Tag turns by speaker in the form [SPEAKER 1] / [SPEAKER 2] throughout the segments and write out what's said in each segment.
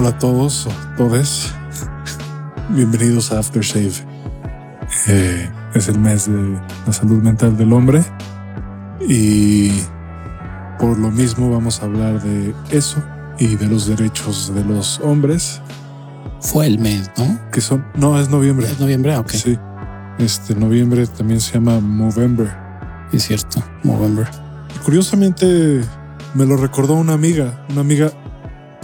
[SPEAKER 1] Hola a todos, todes. Bienvenidos a Aftershave. Eh, es el mes de la salud mental del hombre y por lo mismo vamos a hablar de eso y de los derechos de los hombres.
[SPEAKER 2] Fue el mes, ¿no?
[SPEAKER 1] Que son, no, es noviembre.
[SPEAKER 2] Es noviembre, ok.
[SPEAKER 1] Sí. Este noviembre también se llama Movember.
[SPEAKER 2] Es cierto, Movember.
[SPEAKER 1] Curiosamente me lo recordó una amiga, una amiga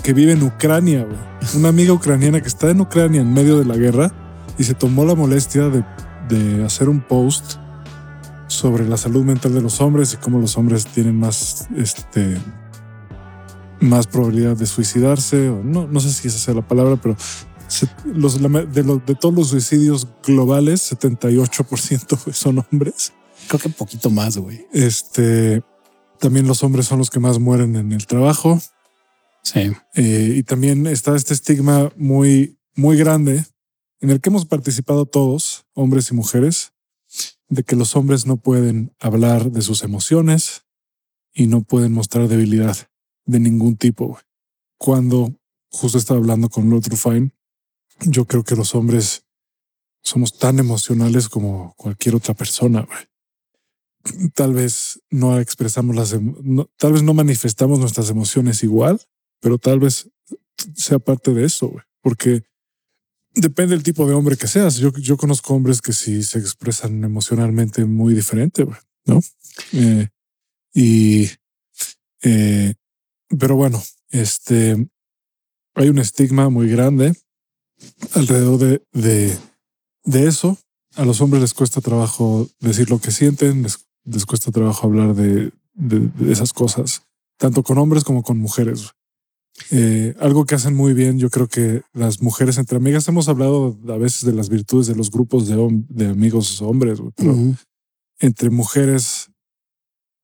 [SPEAKER 1] que vive en Ucrania, güey. Una amiga ucraniana que está en Ucrania en medio de la guerra y se tomó la molestia de, de hacer un post sobre la salud mental de los hombres y cómo los hombres tienen más, este, más probabilidad de suicidarse. O no, no sé si esa sea la palabra, pero se- los, de, los- de todos los suicidios globales, 78% son hombres.
[SPEAKER 2] Creo que un poquito más, güey.
[SPEAKER 1] Este, también los hombres son los que más mueren en el trabajo.
[SPEAKER 2] Sí.
[SPEAKER 1] Eh, y también está este estigma muy, muy grande en el que hemos participado todos, hombres y mujeres, de que los hombres no pueden hablar de sus emociones y no pueden mostrar debilidad de ningún tipo. Cuando justo estaba hablando con Lord Rufine, yo creo que los hombres somos tan emocionales como cualquier otra persona. Tal vez no expresamos las, no- tal vez no manifestamos nuestras emociones igual, pero tal vez sea parte de eso, güey, porque depende del tipo de hombre que seas. Yo, yo conozco hombres que sí se expresan emocionalmente muy diferente, güey, ¿no? Eh, y, eh, pero bueno, este, hay un estigma muy grande alrededor de, de, eso. A los hombres les cuesta trabajo decir lo que sienten, les, cuesta trabajo hablar de- de esas cosas, tanto con hombres como con mujeres. Eh, algo que hacen muy bien, yo creo que las mujeres entre amigas hemos hablado a veces de las virtudes de los grupos de, de amigos hombres, pero entre mujeres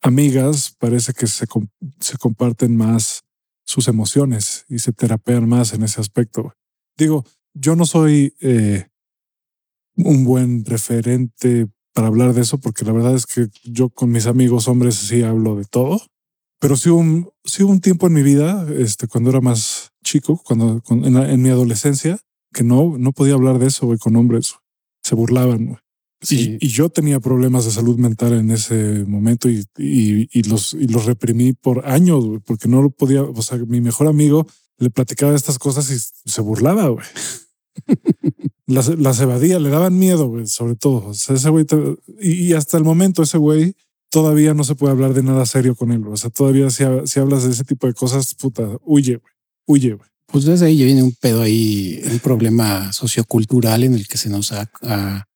[SPEAKER 1] amigas parece que se, se comparten más sus emociones y se terapean más en ese aspecto. Digo, yo no soy eh, un buen referente para hablar de eso porque la verdad es que yo con mis amigos hombres sí hablo de todo. Pero sí hubo un, sí hubo un tiempo en mi vida, este, cuando era más chico, cuando en, la- en mi adolescencia, que no, no podía hablar de eso güey, con hombres. Se burlaban. güey.
[SPEAKER 2] Sí.
[SPEAKER 1] Y, y yo tenía problemas de salud mental en ese momento y, y- y los, y los reprimí por años, güey, porque no lo podía. O sea, mi mejor amigo le platicaba estas cosas y se burlaba, güey. Las, las evadía, le daban miedo, güey, sobre todo. O sea, ese güey, y, y hasta el momento, ese güey todavía no se puede hablar de nada serio con él. O sea, todavía si, si hablas de ese tipo de cosas, puta, huye, güey, huye.
[SPEAKER 2] Pues desde ahí ya viene un pedo ahí, un problema sociocultural en el que se nos ha,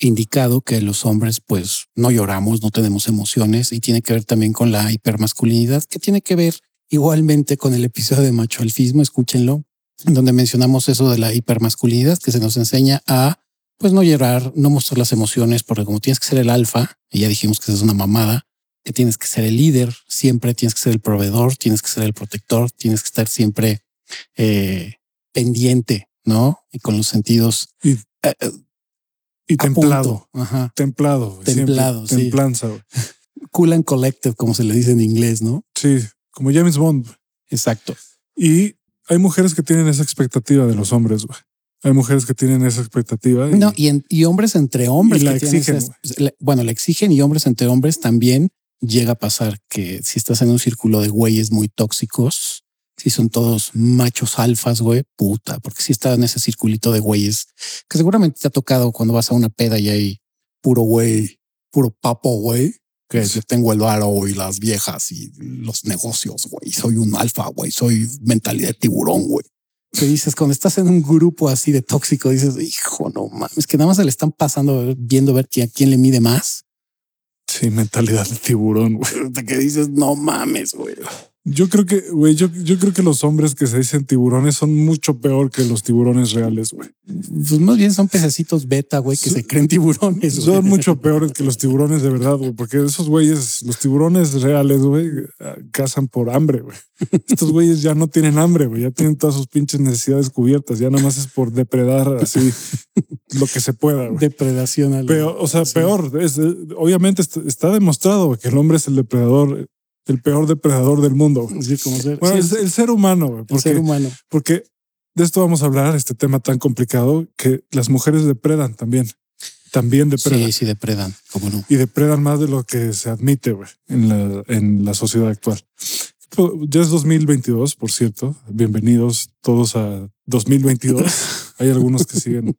[SPEAKER 2] indicado que los hombres pues no lloramos, no tenemos emociones y tiene que ver también con la hipermasculinidad, que tiene que ver igualmente con el episodio de macho alfismo, escúchenlo, en donde mencionamos eso de la hipermasculinidad que se nos enseña a pues no llorar, no mostrar las emociones, porque como tienes que ser el alfa, y ya dijimos que es una mamada, que tienes que ser el líder, siempre tienes que ser el proveedor, tienes que ser el protector, tienes que estar siempre eh, pendiente, ¿no? Y con los sentidos
[SPEAKER 1] Y,
[SPEAKER 2] eh, eh,
[SPEAKER 1] y templado.
[SPEAKER 2] Ajá.
[SPEAKER 1] templado, siempre,
[SPEAKER 2] Templado, sí.
[SPEAKER 1] templanza.
[SPEAKER 2] Cool and collected, como se le dice en inglés, ¿no?
[SPEAKER 1] Sí, como James Bond.
[SPEAKER 2] Exacto.
[SPEAKER 1] Y hay mujeres que tienen esa expectativa de los hombres, güey. Hay mujeres que tienen esa expectativa. y-
[SPEAKER 2] No, y, en- y hombres entre hombres
[SPEAKER 1] Y la
[SPEAKER 2] que
[SPEAKER 1] exigen,
[SPEAKER 2] bueno, la exigen y hombres entre hombres también llega a pasar que si estás en un círculo de güeyes muy tóxicos, si son todos machos alfas, güey, puta, porque si está en ese circulito de güeyes que seguramente te ha tocado cuando vas a una peda y hay puro güey, puro papo, güey, que yo tengo el varo y las viejas y los negocios, güey, soy un alfa, güey, soy mentalidad de tiburón, güey. Que dices, cuando estás en un grupo así de tóxico, dices, hijo, no mames, que nada más se le están pasando viendo ver quién, a quién le mide más.
[SPEAKER 1] Sí, mentalidad de tiburón, güey.
[SPEAKER 2] De que dices, no mames, güey.
[SPEAKER 1] Yo creo que, güey, yo, yo creo que los hombres que se dicen tiburones son mucho peor que los tiburones reales, güey.
[SPEAKER 2] Pues más bien son pececitos beta, güey, que se creen tiburones.
[SPEAKER 1] Son mucho peores que los tiburones de verdad, güey, porque esos güeyes, los tiburones reales, güey, ah, cazan por hambre, güey. Estos güeyes ya no tienen hambre, güey, ya tienen todas sus pinches necesidades cubiertas, ya nada más es por depredar así lo que se pueda, güey.
[SPEAKER 2] Depredación. al-
[SPEAKER 1] Peor, o sea,
[SPEAKER 2] Sí.
[SPEAKER 1] peor. es, eh, obviamente está, demostrado que el hombre es el depredador, el peor depredador del mundo. güey.
[SPEAKER 2] Sí, como ser,
[SPEAKER 1] Bueno,
[SPEAKER 2] sí,
[SPEAKER 1] el, el ser humano, güey,
[SPEAKER 2] el
[SPEAKER 1] porque,
[SPEAKER 2] ser humano.
[SPEAKER 1] porque de esto vamos a hablar, este tema tan complicado que las mujeres depredan también. También depredan.
[SPEAKER 2] Sí, sí, depredan, cómo no.
[SPEAKER 1] Y depredan más de lo que se admite güey, en, la, en la sociedad actual. Ya es 2022, por cierto. Bienvenidos todos a 2022. Hay algunos que siguen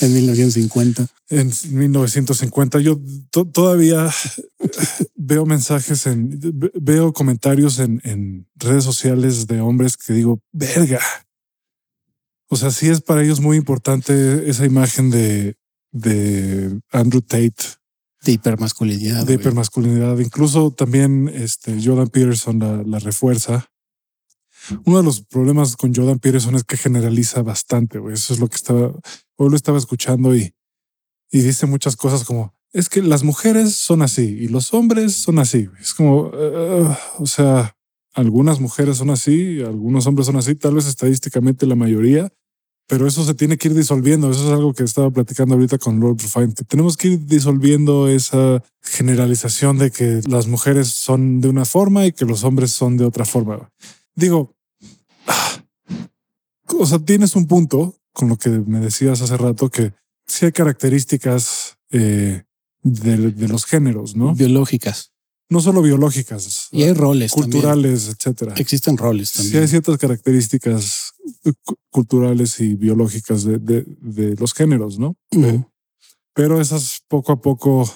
[SPEAKER 2] En 1950.
[SPEAKER 1] en 1950. Yo to- todavía veo mensajes en, ve- veo comentarios en, en redes sociales de hombres que digo, verga. O sea, sí es para ellos muy importante esa imagen de, de Andrew Tate,
[SPEAKER 2] De hipermasculinidad.
[SPEAKER 1] de
[SPEAKER 2] güey.
[SPEAKER 1] hipermasculinidad. Incluso también este Jordan Peterson la, la refuerza. Uno de los problemas con Jordan Peterson es que generaliza bastante. güey. Eso es lo que estaba, hoy lo estaba escuchando y, y dice muchas cosas como es que las mujeres son así y los hombres son así. Es como, eh, o sea, algunas mujeres son así, algunos hombres son así, tal vez estadísticamente la mayoría, pero eso se tiene que ir disolviendo. Eso es algo que estaba platicando ahorita con Lord Rufine, que tenemos que ir disolviendo esa generalización de que las mujeres son de una forma y que los hombres son de otra forma. Digo, o sea, tienes un punto con lo que me decías hace rato que sí hay características eh, de, de los géneros, ¿no?
[SPEAKER 2] Biológicas.
[SPEAKER 1] No solo biológicas,
[SPEAKER 2] Y hay roles
[SPEAKER 1] culturales, etcétera.
[SPEAKER 2] también. Existen roles
[SPEAKER 1] Sí hay
[SPEAKER 2] también.
[SPEAKER 1] ciertas características cu- culturales y biológicas de, de- de los géneros, ¿no?
[SPEAKER 2] Ujú.
[SPEAKER 1] Pero esas poco a poco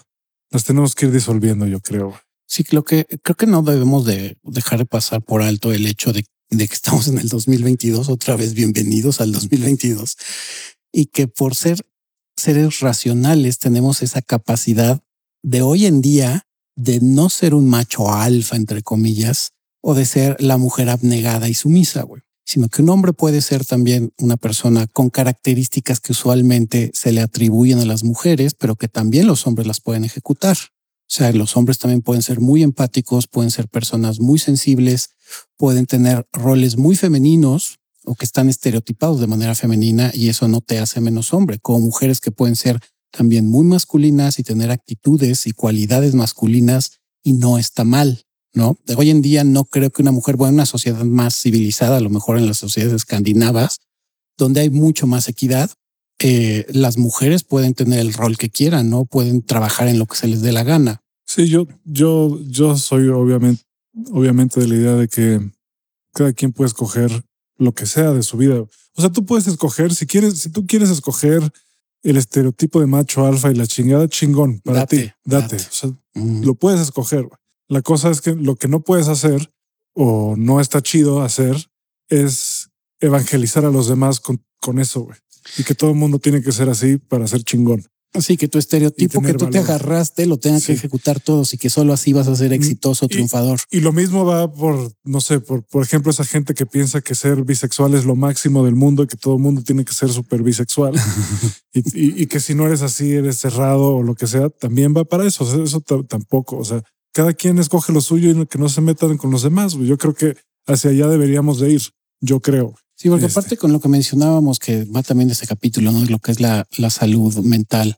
[SPEAKER 1] las tenemos que ir disolviendo, yo creo.
[SPEAKER 2] Sí, creo que creo que no debemos de dejar de pasar por alto el hecho de, de que estamos en el 2022, otra vez bienvenidos al 2022, y que por ser seres racionales tenemos esa capacidad de hoy en día de no ser un macho alfa, entre comillas, o de ser la mujer abnegada y sumisa, güey, sino que un hombre puede ser también una persona con características que usualmente se le atribuyen a las mujeres, pero que también los hombres las pueden ejecutar. O sea, los hombres también pueden ser muy empáticos, pueden ser personas muy sensibles, pueden tener roles muy femeninos o que están estereotipados de manera femenina y eso no te hace menos hombre, como mujeres que pueden ser también muy masculinas y tener actitudes y cualidades masculinas y no está mal, ¿no? Hoy en día no creo que una mujer, bueno, una sociedad más civilizada, a lo mejor en las sociedades escandinavas, donde hay mucho más equidad, eh, las mujeres pueden tener el rol que quieran, no pueden trabajar en lo que se les dé la gana.
[SPEAKER 1] Sí, yo, yo, yo soy obviamente, obviamente de la idea de que cada quien puede escoger lo que sea de su vida. O sea, tú puedes escoger, si quieres, si tú quieres escoger el estereotipo de macho alfa y la chingada, chingón, para
[SPEAKER 2] Date,
[SPEAKER 1] ti, date.
[SPEAKER 2] date.
[SPEAKER 1] O sea,
[SPEAKER 2] Mm.
[SPEAKER 1] lo puedes escoger. La cosa es que lo que no puedes hacer o no está chido hacer es evangelizar a los demás con, con eso, güey. Y que todo el mundo tiene que ser así para ser chingón.
[SPEAKER 2] Así que tu estereotipo que tú te agarraste lo tengan
[SPEAKER 1] Sí.
[SPEAKER 2] que ejecutar todos y que solo así vas a ser exitoso,
[SPEAKER 1] y-
[SPEAKER 2] triunfador.
[SPEAKER 1] Y lo mismo va por, no sé, por, por ejemplo, esa gente que piensa que ser bisexual es lo máximo del mundo y que todo el mundo tiene que ser súper bisexual y, y- y que si no eres así, eres cerrado o lo que sea, también va para eso. O sea, eso ta- tampoco. O sea, cada quien escoge lo suyo y que no se metan con los demás. Yo creo que hacia allá deberíamos de ir. Yo creo.
[SPEAKER 2] Sí, porque
[SPEAKER 1] Este.
[SPEAKER 2] aparte con lo que mencionábamos, que va también de este capítulo, ¿no? Lo que es la, la salud mental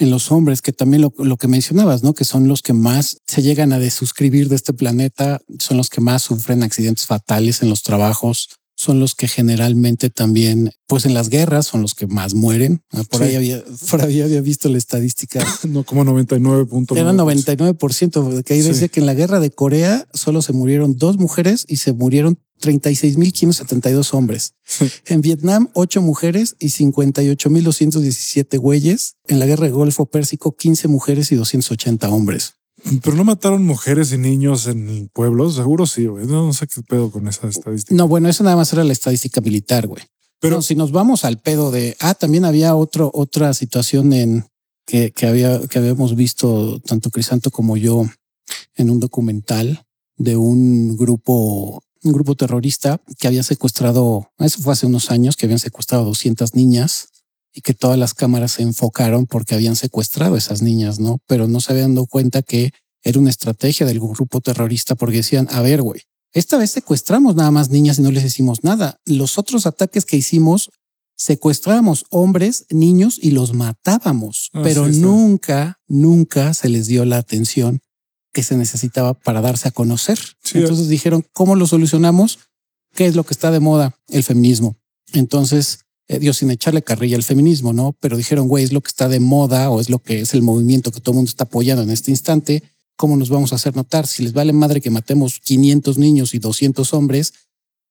[SPEAKER 2] en los hombres, que también lo, lo que mencionabas, ¿no? Que son los que más se llegan a desuscribir de este planeta, son los que más sufren accidentes fatales en los trabajos, son los que generalmente también, pues en las guerras, son los que más mueren. Ah, Por
[SPEAKER 1] Sí.
[SPEAKER 2] ahí había, por ahí había visto la estadística
[SPEAKER 1] No como 99.9.
[SPEAKER 2] Era 99%, que ahí
[SPEAKER 1] Sí.
[SPEAKER 2] decía que en la guerra de Corea solo se murieron dos mujeres y se murieron 36.572 hombres. En Vietnam, ocho mujeres y 58.217 güeyes. En la guerra de Golfo Pérsico, 15 mujeres y 280 hombres.
[SPEAKER 1] Pero no mataron mujeres y niños en pueblos. Seguro sí, güey. No, no sé qué pedo con esa estadística.
[SPEAKER 2] No, bueno, eso nada más era la estadística militar, güey.
[SPEAKER 1] Pero
[SPEAKER 2] Pero si nos vamos al pedo de, ah, también había otro, otra situación en que, que había, que habíamos visto tanto Crisanto como yo en un documental de un grupo, un grupo terrorista que había secuestrado, eso fue hace unos años, que habían secuestrado 200 niñas y que todas las cámaras se enfocaron porque habían secuestrado a esas niñas, ¿no? Pero no se habían dado cuenta que era una estrategia del grupo terrorista porque decían, a ver, güey, esta vez secuestramos nada más niñas y no les hicimos nada. Los otros ataques que hicimos, secuestrábamos hombres, niños y los matábamos,
[SPEAKER 1] Ah,
[SPEAKER 2] pero
[SPEAKER 1] sí,
[SPEAKER 2] nunca, nunca se les dio la atención que se necesitaba para darse a conocer.
[SPEAKER 1] Sí,
[SPEAKER 2] Entonces dijeron, ¿cómo lo solucionamos? ¿Qué es lo que está de moda? El feminismo. Entonces, eh, Dios sin echarle carrilla al feminismo, ¿no? Pero dijeron, güey, es lo que está de moda o es lo que es el movimiento que todo el mundo está apoyando en este instante. ¿Cómo nos vamos a hacer notar? Si les vale madre que matemos 500 niños y 200 hombres,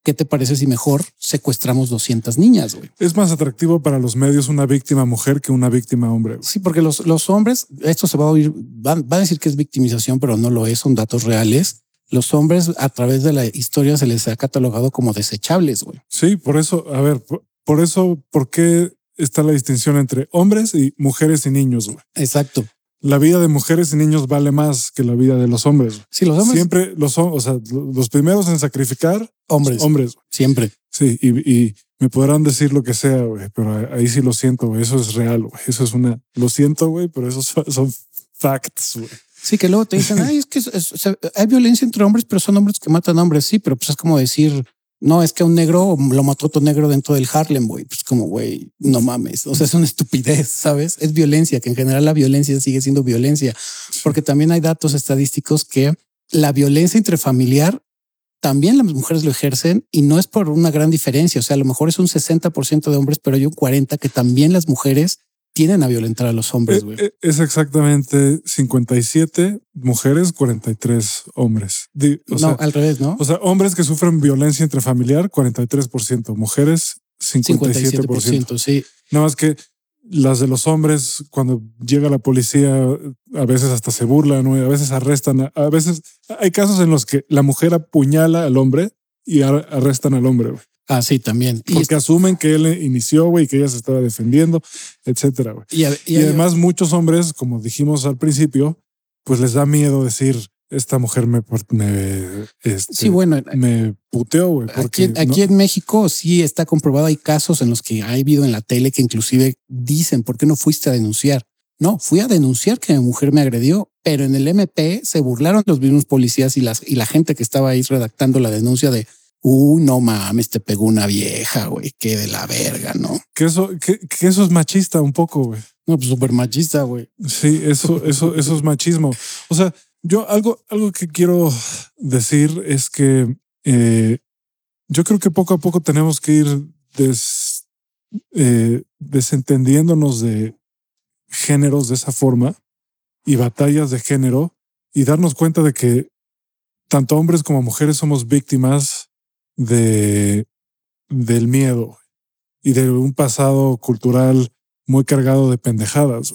[SPEAKER 2] ¿qué te parece si mejor secuestramos 200 niñas? Güey?
[SPEAKER 1] Es más atractivo para los medios una víctima mujer que una víctima hombre. güey.
[SPEAKER 2] Sí, porque los, los hombres, esto se va a oír, van, van a decir que es victimización, pero no lo es, son datos reales. Los hombres a través de la historia se les ha catalogado como desechables, güey.
[SPEAKER 1] Sí, por eso, a ver, por, por eso, ¿por qué está la distinción entre hombres y mujeres y niños? güey?
[SPEAKER 2] Exacto.
[SPEAKER 1] La vida de mujeres y niños vale más que la vida de los hombres.
[SPEAKER 2] Sí, los hombres
[SPEAKER 1] Siempre los, o sea, los primeros en sacrificar,
[SPEAKER 2] hombres,
[SPEAKER 1] hombres.
[SPEAKER 2] siempre.
[SPEAKER 1] Sí, y, y me podrán decir lo que sea, güey, pero ahí sí lo siento, güey. Eso es real, güey. Eso es una, lo siento, güey, pero esos son, son facts, güey.
[SPEAKER 2] Sí, que luego te dicen, ay, es que es- es- o sea, hay violencia entre hombres, pero son hombres que matan hombres. Sí, pero pues es como decir, no, es que un negro lo mató otro negro dentro del Harlem, güey. Pues como, güey, no mames. O sea, es una estupidez, ¿sabes? Es violencia, que en general la violencia sigue siendo violencia, porque también hay datos estadísticos que la violencia intrafamiliar también las mujeres lo ejercen y no es por una gran diferencia. O sea, a lo mejor es un 60% de hombres, pero hay un 40 que también las mujeres tienen a violentar a los hombres,
[SPEAKER 1] Eh,
[SPEAKER 2] güey.
[SPEAKER 1] eh, Es exactamente 57 mujeres, 43 hombres. O,
[SPEAKER 2] no,
[SPEAKER 1] sea,
[SPEAKER 2] al revés, ¿no?
[SPEAKER 1] o sea, hombres que sufren violencia intrafamiliar, 43%, mujeres, 57%.
[SPEAKER 2] 57%, sí.
[SPEAKER 1] Nada más que las de los hombres, cuando llega la policía, a veces hasta se burlan, ¿no? A veces arrestan, a, veces hay casos en los que la mujer apuñala al hombre y ar- arrestan al hombre, güey.
[SPEAKER 2] Ah, sí, también. Y,
[SPEAKER 1] porque asumen que él inició, güey, y que ella se estaba defendiendo, etcétera, güey.
[SPEAKER 2] y, y-
[SPEAKER 1] Y además muchos hombres, como dijimos al principio, pues les da miedo decir, esta mujer me, me, este,
[SPEAKER 2] sí, bueno,
[SPEAKER 1] me puteó, güey.
[SPEAKER 2] aquí,
[SPEAKER 1] Porque
[SPEAKER 2] en- aquí en México sí está comprobado. Hay casos en los que ha habido en la tele que inclusive dicen, ¿por qué no fuiste a denunciar? No, fui a denunciar que mi mujer me agredió, pero en el MP se burlaron los mismos policías y, las, y la gente que estaba ahí redactando la denuncia de, uh, no mames, te pegó una vieja, güey, qué de la verga, ¿no?
[SPEAKER 1] que eso, que, que eso es machista un poco, güey.
[SPEAKER 2] No, pues súper machista, güey.
[SPEAKER 1] Sí, eso, eso, eso es machismo. O sea, yo algo, algo que quiero decir es que eh, yo creo que poco a poco tenemos que ir des- eh, desentendiéndonos de géneros de esa forma y batallas de género y darnos cuenta de que tanto hombres como mujeres somos víctimas de del miedo y de un pasado cultural muy cargado de pendejadas.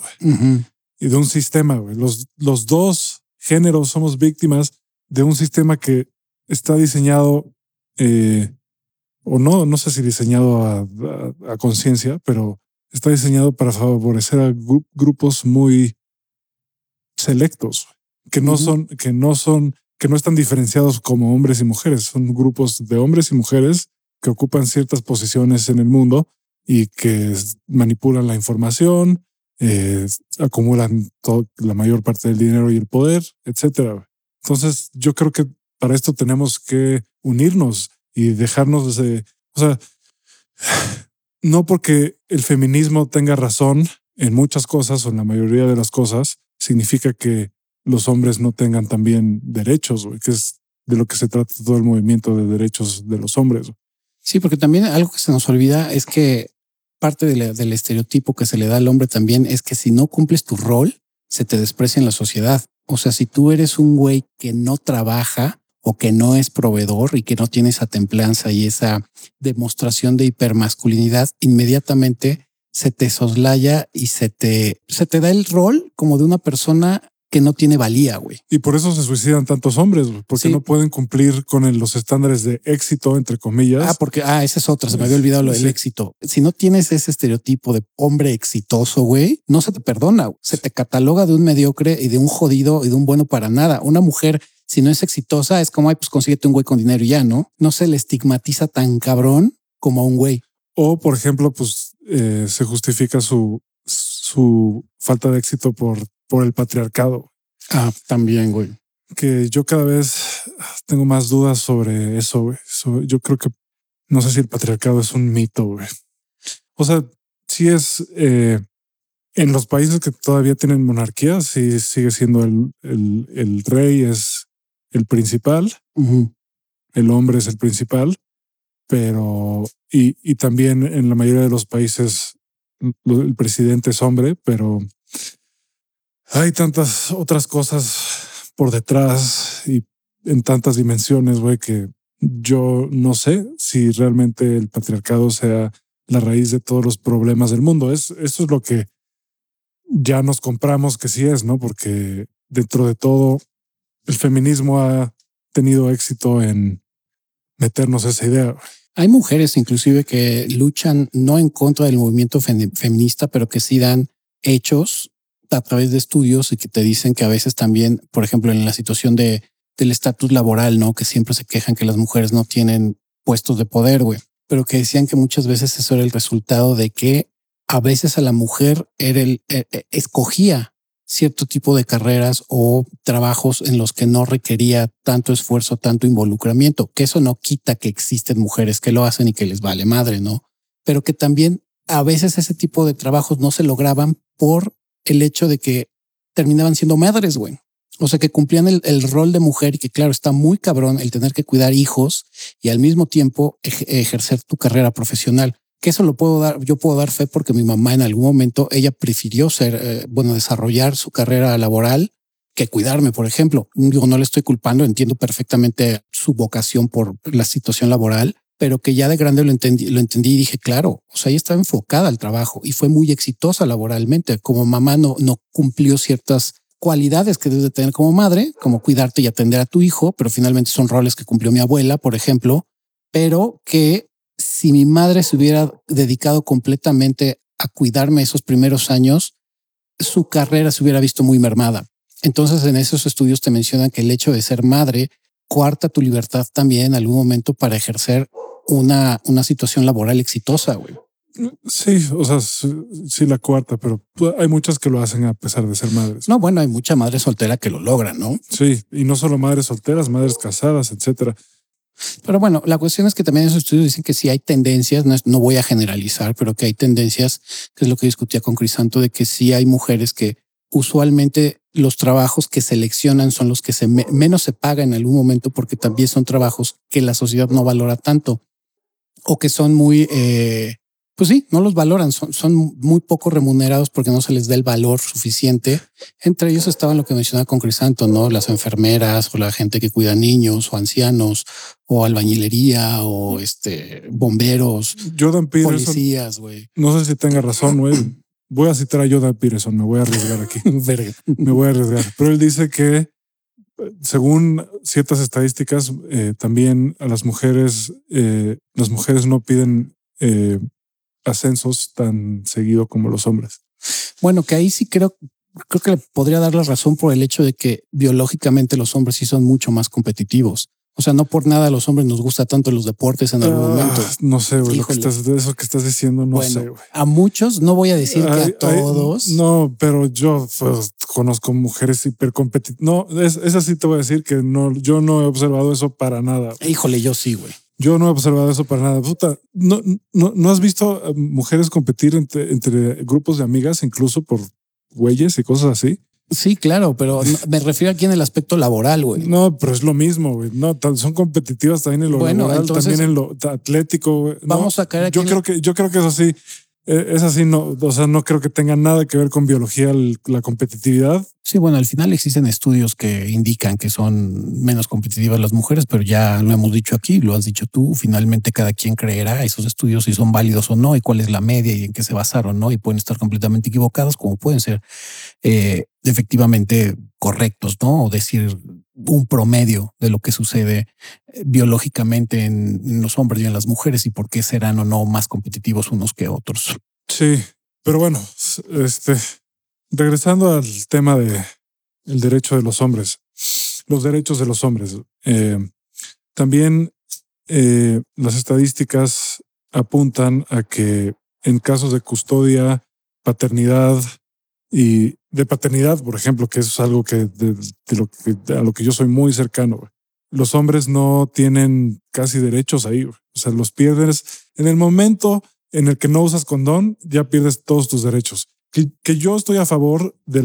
[SPEAKER 1] y de un sistema. Los, los dos géneros somos víctimas de un sistema que está diseñado eh, o no, no sé si diseñado a, a- a conciencia, pero está diseñado para favorecer a gru- grupos muy selectos que no son, que no son, que no están diferenciados como hombres y mujeres. Son grupos de hombres y mujeres que ocupan ciertas posiciones en el mundo y que manipulan la información, eh, acumulan la mayor parte del dinero y el poder, etcétera. Entonces, yo creo que para esto tenemos que unirnos y dejarnos de, o sea, no porque el feminismo tenga razón en muchas cosas o en la mayoría de las cosas, significa que los hombres no tengan también derechos, que es de lo que se trata todo el movimiento de derechos de los hombres.
[SPEAKER 2] Sí, porque también algo que se nos olvida es que parte del estereotipo que se le da al hombre también es que si no cumples tu rol, se te desprecia en la sociedad. O sea, si tú eres un güey que no trabaja o que no es proveedor y que no tiene esa templanza y esa demostración de hipermasculinidad, inmediatamente se te soslaya y se te, se te da el rol como de una persona que no tiene valía, güey.
[SPEAKER 1] Y por eso se suicidan tantos hombres, porque
[SPEAKER 2] Sí.
[SPEAKER 1] no pueden cumplir con el- los estándares de éxito, entre comillas.
[SPEAKER 2] Ah, porque, ah, esa es otra. Se me había olvidado lo del éxito. Si no tienes ese estereotipo de hombre exitoso, güey, no se te perdona. güey. Se te cataloga de un mediocre y de un jodido y de un bueno para nada. Una mujer, si no es exitosa, es como, ay, pues consíguete un güey con dinero y ya, ¿no? No se le estigmatiza tan cabrón como a un güey.
[SPEAKER 1] O, por ejemplo, pues eh, se justifica su, su falta de éxito por, por el patriarcado.
[SPEAKER 2] Ah, también, güey.
[SPEAKER 1] Que yo cada vez tengo más dudas sobre eso. güey. So- yo creo que no sé si el patriarcado es un mito. güey. O sea, sí es eh, en los países que todavía tienen monarquía, sí sigue siendo el, el, el rey es el principal, el hombre es el principal, pero y, y también en la mayoría de los países el presidente es hombre, pero hay tantas otras cosas por detrás y en tantas dimensiones, güey, que yo no sé si realmente el patriarcado sea la raíz de todos los problemas del mundo. Es, eso es lo que ya nos compramos que sí es, ¿no? Porque dentro de todo, el feminismo ha tenido éxito en meternos esa idea.
[SPEAKER 2] Hay mujeres inclusive que luchan no en contra del movimiento feminista, pero que sí dan hechos a través de estudios y que te dicen que a veces también, por ejemplo, en la situación de del estatus laboral, ¿no? Que siempre se quejan que las mujeres no tienen puestos de poder, güey, pero que decían que muchas veces eso era el resultado de que a veces a la mujer era el, e, e, escogía cierto tipo de carreras o trabajos en los que no requería tanto esfuerzo, tanto involucramiento, que eso no quita que existen mujeres que lo hacen y que les vale madre, ¿no? Pero que también a veces ese tipo de trabajos no se lograban por el hecho de que terminaban siendo madres, güey. O sea, que cumplían el, rol de mujer y que claro, está muy cabrón el tener que cuidar hijos y al mismo tiempo ejercer tu carrera profesional que eso lo puedo dar, yo puedo dar fe porque mi mamá en algún momento, ella prefirió ser, eh, bueno, desarrollar su carrera laboral que cuidarme, por ejemplo. Digo, no le estoy culpando, entiendo perfectamente su vocación por la situación laboral, pero que ya de grande lo entendí, lo entendí y dije, claro, o sea, ella estaba enfocada al trabajo y fue muy exitosa laboralmente. Como mamá no, no cumplió ciertas cualidades que debes de tener como madre, como cuidarte y atender a tu hijo, pero finalmente son roles que cumplió mi abuela, por ejemplo, pero que si mi madre se hubiera dedicado completamente a cuidarme esos primeros años, su carrera se hubiera visto muy mermada. Entonces, en esos estudios te mencionan que el hecho de ser madre cuarta tu libertad también en algún momento para ejercer una, una situación laboral exitosa, güey.
[SPEAKER 1] Sí, o sea, sí, la cuarta, pero hay muchas que lo hacen a pesar de ser madres.
[SPEAKER 2] No, bueno, hay mucha madre soltera que lo logra, ¿no?
[SPEAKER 1] Sí, y no solo madres solteras, madres casadas, etcétera.
[SPEAKER 2] Pero bueno, la cuestión es que también esos estudios dicen que sí hay tendencias, no, no voy a generalizar, pero que hay tendencias, que es lo que discutía con Crisanto, de que sí hay mujeres que usualmente los trabajos que seleccionan son los que se menos se pagan en algún momento porque también son trabajos que la sociedad no valora tanto o que son muy eh, pues sí, no los valoran, son, son muy poco remunerados porque no se les da el valor suficiente. Entre ellos estaban lo que mencionaba con Crisanto, ¿no? Las enfermeras o la gente que cuida niños o ancianos o albañilería o este bomberos,
[SPEAKER 1] Jordan Peterson,
[SPEAKER 2] policías, güey.
[SPEAKER 1] No sé si tenga razón, güey. Voy a citar a Jordan Peterson, me voy a arriesgar aquí. me voy a arriesgar. Pero él dice que según ciertas estadísticas, eh, también a las mujeres, eh, las mujeres no piden eh, ascensos tan seguido como los hombres.
[SPEAKER 2] Bueno, que ahí sí creo, creo que le podría dar la razón por el hecho de que biológicamente los hombres sí son mucho más competitivos. O sea, no por nada a los hombres nos gusta tanto los deportes en algún ah, momento.
[SPEAKER 1] No sé, güey, lo que estás, eso que estás diciendo, no sé, güey.
[SPEAKER 2] A muchos, no voy a decir que a todos.
[SPEAKER 1] no, pero yo pues, conozco mujeres hipercompetitivas. No, es, esa sí te voy a decir que no, yo no he observado eso para nada.
[SPEAKER 2] Híjole, yo sí, güey.
[SPEAKER 1] Yo no he observado eso para nada. Puta, no, no, no has visto mujeres competir entre, entre grupos de amigas, incluso por güeyes y cosas así.
[SPEAKER 2] Sí, claro, pero me refiero aquí en el aspecto laboral, güey.
[SPEAKER 1] No, pero es lo mismo, güey. No, son competitivas también en lo laboral, también en lo atlético. Güey.
[SPEAKER 2] Vamos a caer aquí.
[SPEAKER 1] Yo creo que, yo creo que eso sí eh, es así, no, o sea, no creo que tenga nada que ver con biología la competitividad.
[SPEAKER 2] Sí, bueno, al final existen estudios que indican que son menos competitivas las mujeres, pero ya lo hemos dicho aquí, lo has dicho tú, finalmente cada quien creerá esos estudios si son válidos o no y cuál es la media y en qué se basaron, ¿no? Y pueden estar completamente equivocados como pueden ser eh, efectivamente correctos, ¿no? O decir un promedio de lo que sucede eh, biológicamente en los hombres y en las mujeres y por qué serán o no más competitivos unos que otros.
[SPEAKER 1] Sí, pero bueno, este, regresando al tema de el derecho de los hombres, los derechos de los hombres, eh, también eh, las estadísticas apuntan a que en casos de custodia, paternidad y de paternidad, por ejemplo, que es algo que, de, lo que a lo que yo soy muy cercano. Los hombres no tienen casi derechos ahí. O sea, los pierdes en el momento en el que no usas condón, ya pierdes todos tus derechos. que, yo estoy a favor de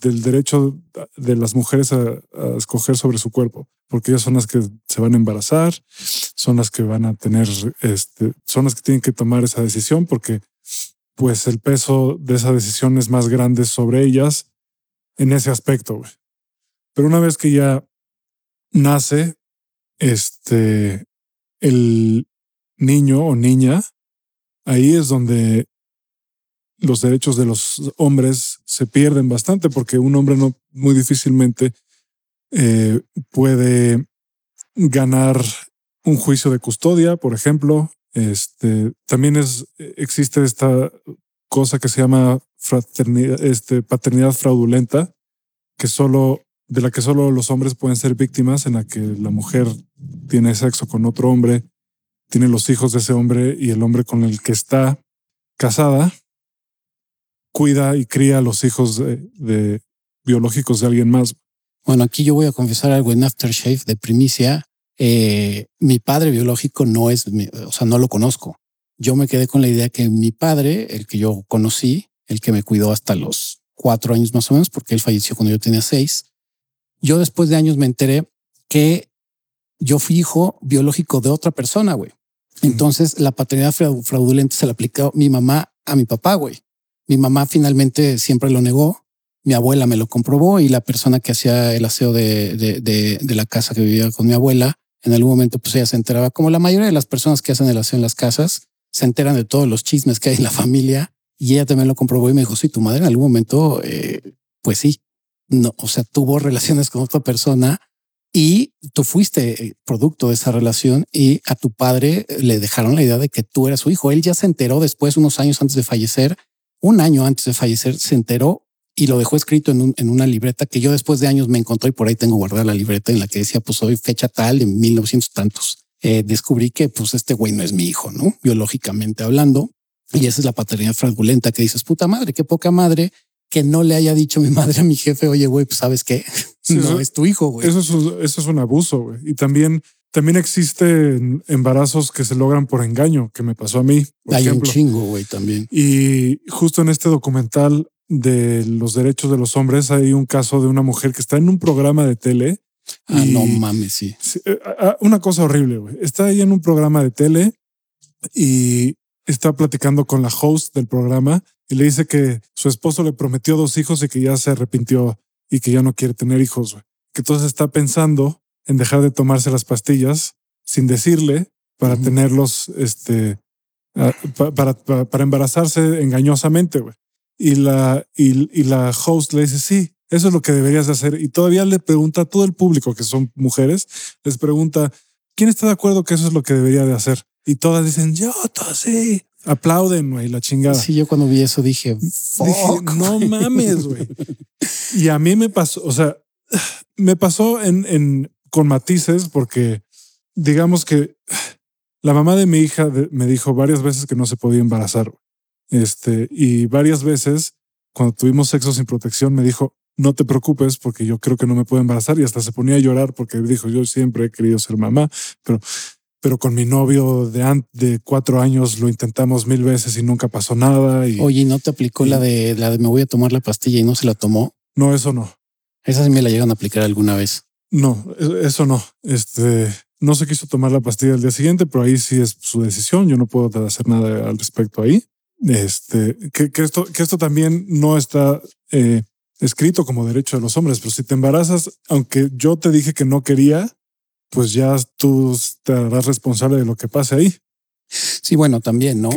[SPEAKER 1] del derecho de las mujeres a, escoger sobre su cuerpo, porque ellas son las que se van a embarazar, son las que van a tener, este, son las que tienen que tomar esa decisión, porque pues el peso de esa decisión es más grande sobre ellas en ese aspecto. Pero una vez que ya nace, este, el niño o niña, ahí es donde los derechos de los hombres se pierden bastante porque un hombre no muy difícilmente eh, puede ganar un juicio de custodia, por ejemplo. Este también es existe esta cosa que se llama fraternidad, este, paternidad fraudulenta, que solo de la que solo los hombres pueden ser víctimas, en la que la mujer tiene sexo con otro hombre, tiene los hijos de ese hombre y el hombre con el que está casada cuida y cría a los hijos de, biológicos de alguien más.
[SPEAKER 2] Bueno, aquí yo voy a confesar algo en Aftershave de primicia. Eh, mi padre biológico no es, o sea, no lo conozco. Yo me quedé con la idea que mi padre, el que yo conocí, el que me cuidó hasta los cuatro años más o menos, porque él falleció cuando yo tenía seis. Yo después de años me enteré que yo fui hijo biológico de otra persona, güey. Entonces la paternidad fraudulenta se la aplicó mi mamá a mi papá, güey. Mi mamá finalmente siempre lo negó. Mi abuela me lo comprobó y la persona que hacía el aseo de, de, la casa que vivía con mi abuela, en algún momento pues ella se enteraba, como la mayoría de las personas que hacen el aseo en las casas, se enteran de todos los chismes que hay en la familia y ella también lo comprobó y me dijo, sí, tu madre en algún momento, eh, pues sí, no, o sea, tuvo relaciones con otra persona y tú fuiste eh, producto de esa relación y a tu padre le dejaron la idea de que tú eras su hijo. Él ya se enteró después, unos años antes de fallecer, un año antes de fallecer, se enteró y lo dejó escrito en, en, una libreta que yo después de años me encontré y por ahí tengo guardada la libreta en la que decía, pues hoy fecha tal en 1900 tantos. Eh, descubrí que pues este güey no es mi hijo, ¿no? Biológicamente hablando. Y esa es la paternidad fraudulenta que dices, puta madre, qué poca madre que no le haya dicho mi madre a mi jefe, oye, güey, pues sabes qué, no es tu hijo, güey.
[SPEAKER 1] Eso es, eso es un abuso, güey. Y también también existen embarazos que se logran por engaño, que me pasó a mí.
[SPEAKER 2] Hay un chingo, güey, también.
[SPEAKER 1] Y justo en este documental de los derechos de los hombres hay un caso de una mujer que está en un programa de tele.
[SPEAKER 2] Ah, no mames, sí.
[SPEAKER 1] Eh, una cosa horrible, güey. Está ahí en un programa de tele y está platicando con la host del programa y le dice que su esposo le prometió dos hijos y que ya se arrepintió y que ya no quiere tener hijos, güey. Que entonces está pensando en dejar de tomarse las pastillas sin decirle para tenerlos, este, para, para, embarazarse engañosamente. güey. Y la, y, la host le dice, sí, eso es lo que deberías hacer. Y todavía le pregunta a todo el público, que son mujeres, les pregunta, ¿quién está de acuerdo que eso es lo que debería de hacer? Y todas dicen, yo, todo sí. Aplauden, güey, la chingada.
[SPEAKER 2] Sí, yo cuando vi eso dije,
[SPEAKER 1] no mames, güey. y a mí me pasó, o sea, me pasó en, en, con matices porque digamos que la mamá de mi hija me dijo varias veces que no se podía embarazar. Este, y varias veces cuando tuvimos sexo sin protección me dijo, no te preocupes porque yo creo que no me puedo embarazar y hasta se ponía a llorar porque dijo, yo siempre he querido ser mamá, pero, pero con mi novio de, de cuatro años lo intentamos mil veces y nunca pasó nada. Y,
[SPEAKER 2] Oye, ¿no te aplicó la de la de me voy a tomar la pastilla y no se la tomó?
[SPEAKER 1] No, eso no.
[SPEAKER 2] Esa sí me la llegan a aplicar alguna vez.
[SPEAKER 1] No, e, eso no. Este no se quiso tomar la pastilla el día siguiente, pero ahí sí es su decisión. Yo no puedo hacer nada al respecto ahí. Este que, esto, que esto también no está eh, escrito como derecho de los hombres, pero si te embarazas, aunque yo te dije que no quería, pues ya tú te harás responsable de lo que pase ahí.
[SPEAKER 2] Sí, bueno, también, ¿no?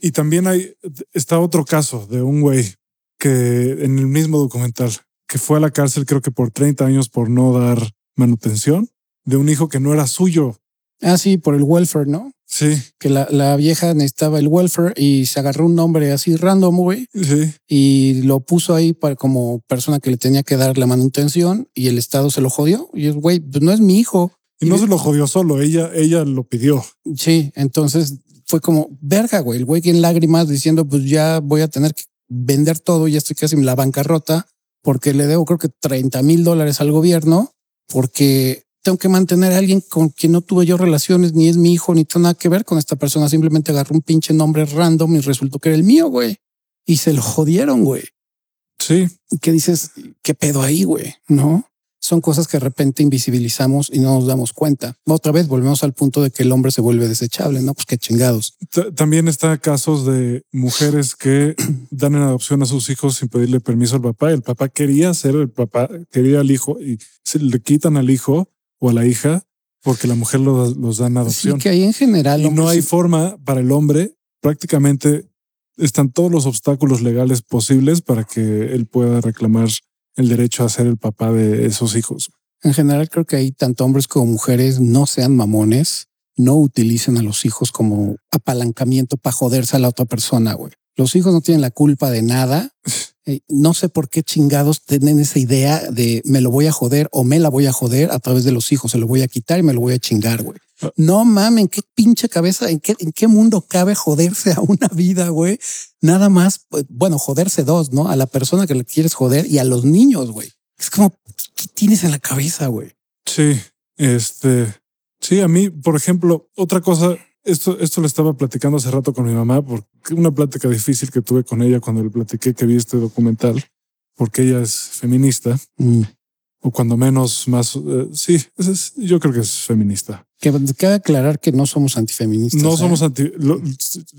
[SPEAKER 1] y también hay, está otro caso de un güey que en el mismo documental que fue a la cárcel creo que por 30 años por no dar manutención de un hijo que no era suyo.
[SPEAKER 2] Ah, sí, por el welfare, ¿no?
[SPEAKER 1] Sí.
[SPEAKER 2] Que la, la vieja necesitaba el welfare y se agarró un nombre así random, güey.
[SPEAKER 1] Sí.
[SPEAKER 2] Y lo puso ahí para como persona que le tenía que dar la manutención y el Estado se lo jodió. Y es, güey, pues no es mi hijo.
[SPEAKER 1] Y, no se lo jodió solo, ella, ella lo pidió.
[SPEAKER 2] Sí, entonces fue como, verga, güey, el güey en lágrimas diciendo, pues ya voy a tener que vender todo, ya estoy casi en la bancarrota porque le debo creo que 30 mil dólares al gobierno, porque tengo que mantener a alguien con quien no tuve yo relaciones, ni es mi hijo, ni tiene nada que ver con esta persona. Simplemente agarró un pinche nombre random y resultó que era el mío, güey. y se lo jodieron, güey.
[SPEAKER 1] Sí.
[SPEAKER 2] ¿Qué dices? ¿Qué pedo ahí, güey? No son cosas que de repente invisibilizamos y no nos damos cuenta. Otra vez volvemos al punto de que el hombre se vuelve desechable, no? Pues qué chingados.
[SPEAKER 1] También está casos de mujeres que dan en adopción a sus hijos sin pedirle permiso al papá. El papá quería ser el papá, quería al hijo y se le quitan al hijo o a la hija porque la mujer los, los da en adopción.
[SPEAKER 2] Sí, que ahí en general
[SPEAKER 1] y no hay forma para el hombre. Prácticamente están todos los obstáculos legales posibles para que él pueda reclamar el derecho a ser el papá de esos hijos.
[SPEAKER 2] En general creo que hay tanto hombres como mujeres no sean mamones, no utilicen a los hijos como apalancamiento para joderse a la otra persona, güey. Los hijos no tienen la culpa de nada. Eh, no sé por qué chingados tienen esa idea de me lo voy a joder o me la voy a joder a través de los hijos. Se lo voy a quitar y me lo voy a chingar, güey. Ah. No mamen, qué pinche cabeza, en qué, en qué mundo cabe joderse a una vida, güey. Nada más, pues, bueno, joderse dos, ¿no? A la persona que le quieres joder y a los niños, güey. Es como, ¿qué tienes en la cabeza, güey?
[SPEAKER 1] Sí, este, sí, a mí, por ejemplo, otra cosa esto, esto lo estaba platicando hace rato con mi mamá, porque una plática difícil que tuve con ella cuando le platiqué que vi este documental, porque ella es feminista, mm. o cuando menos más, eh, sí, yo creo que es feminista.
[SPEAKER 2] Que cabe aclarar que no somos antifeministas.
[SPEAKER 1] No ¿eh? somos anti,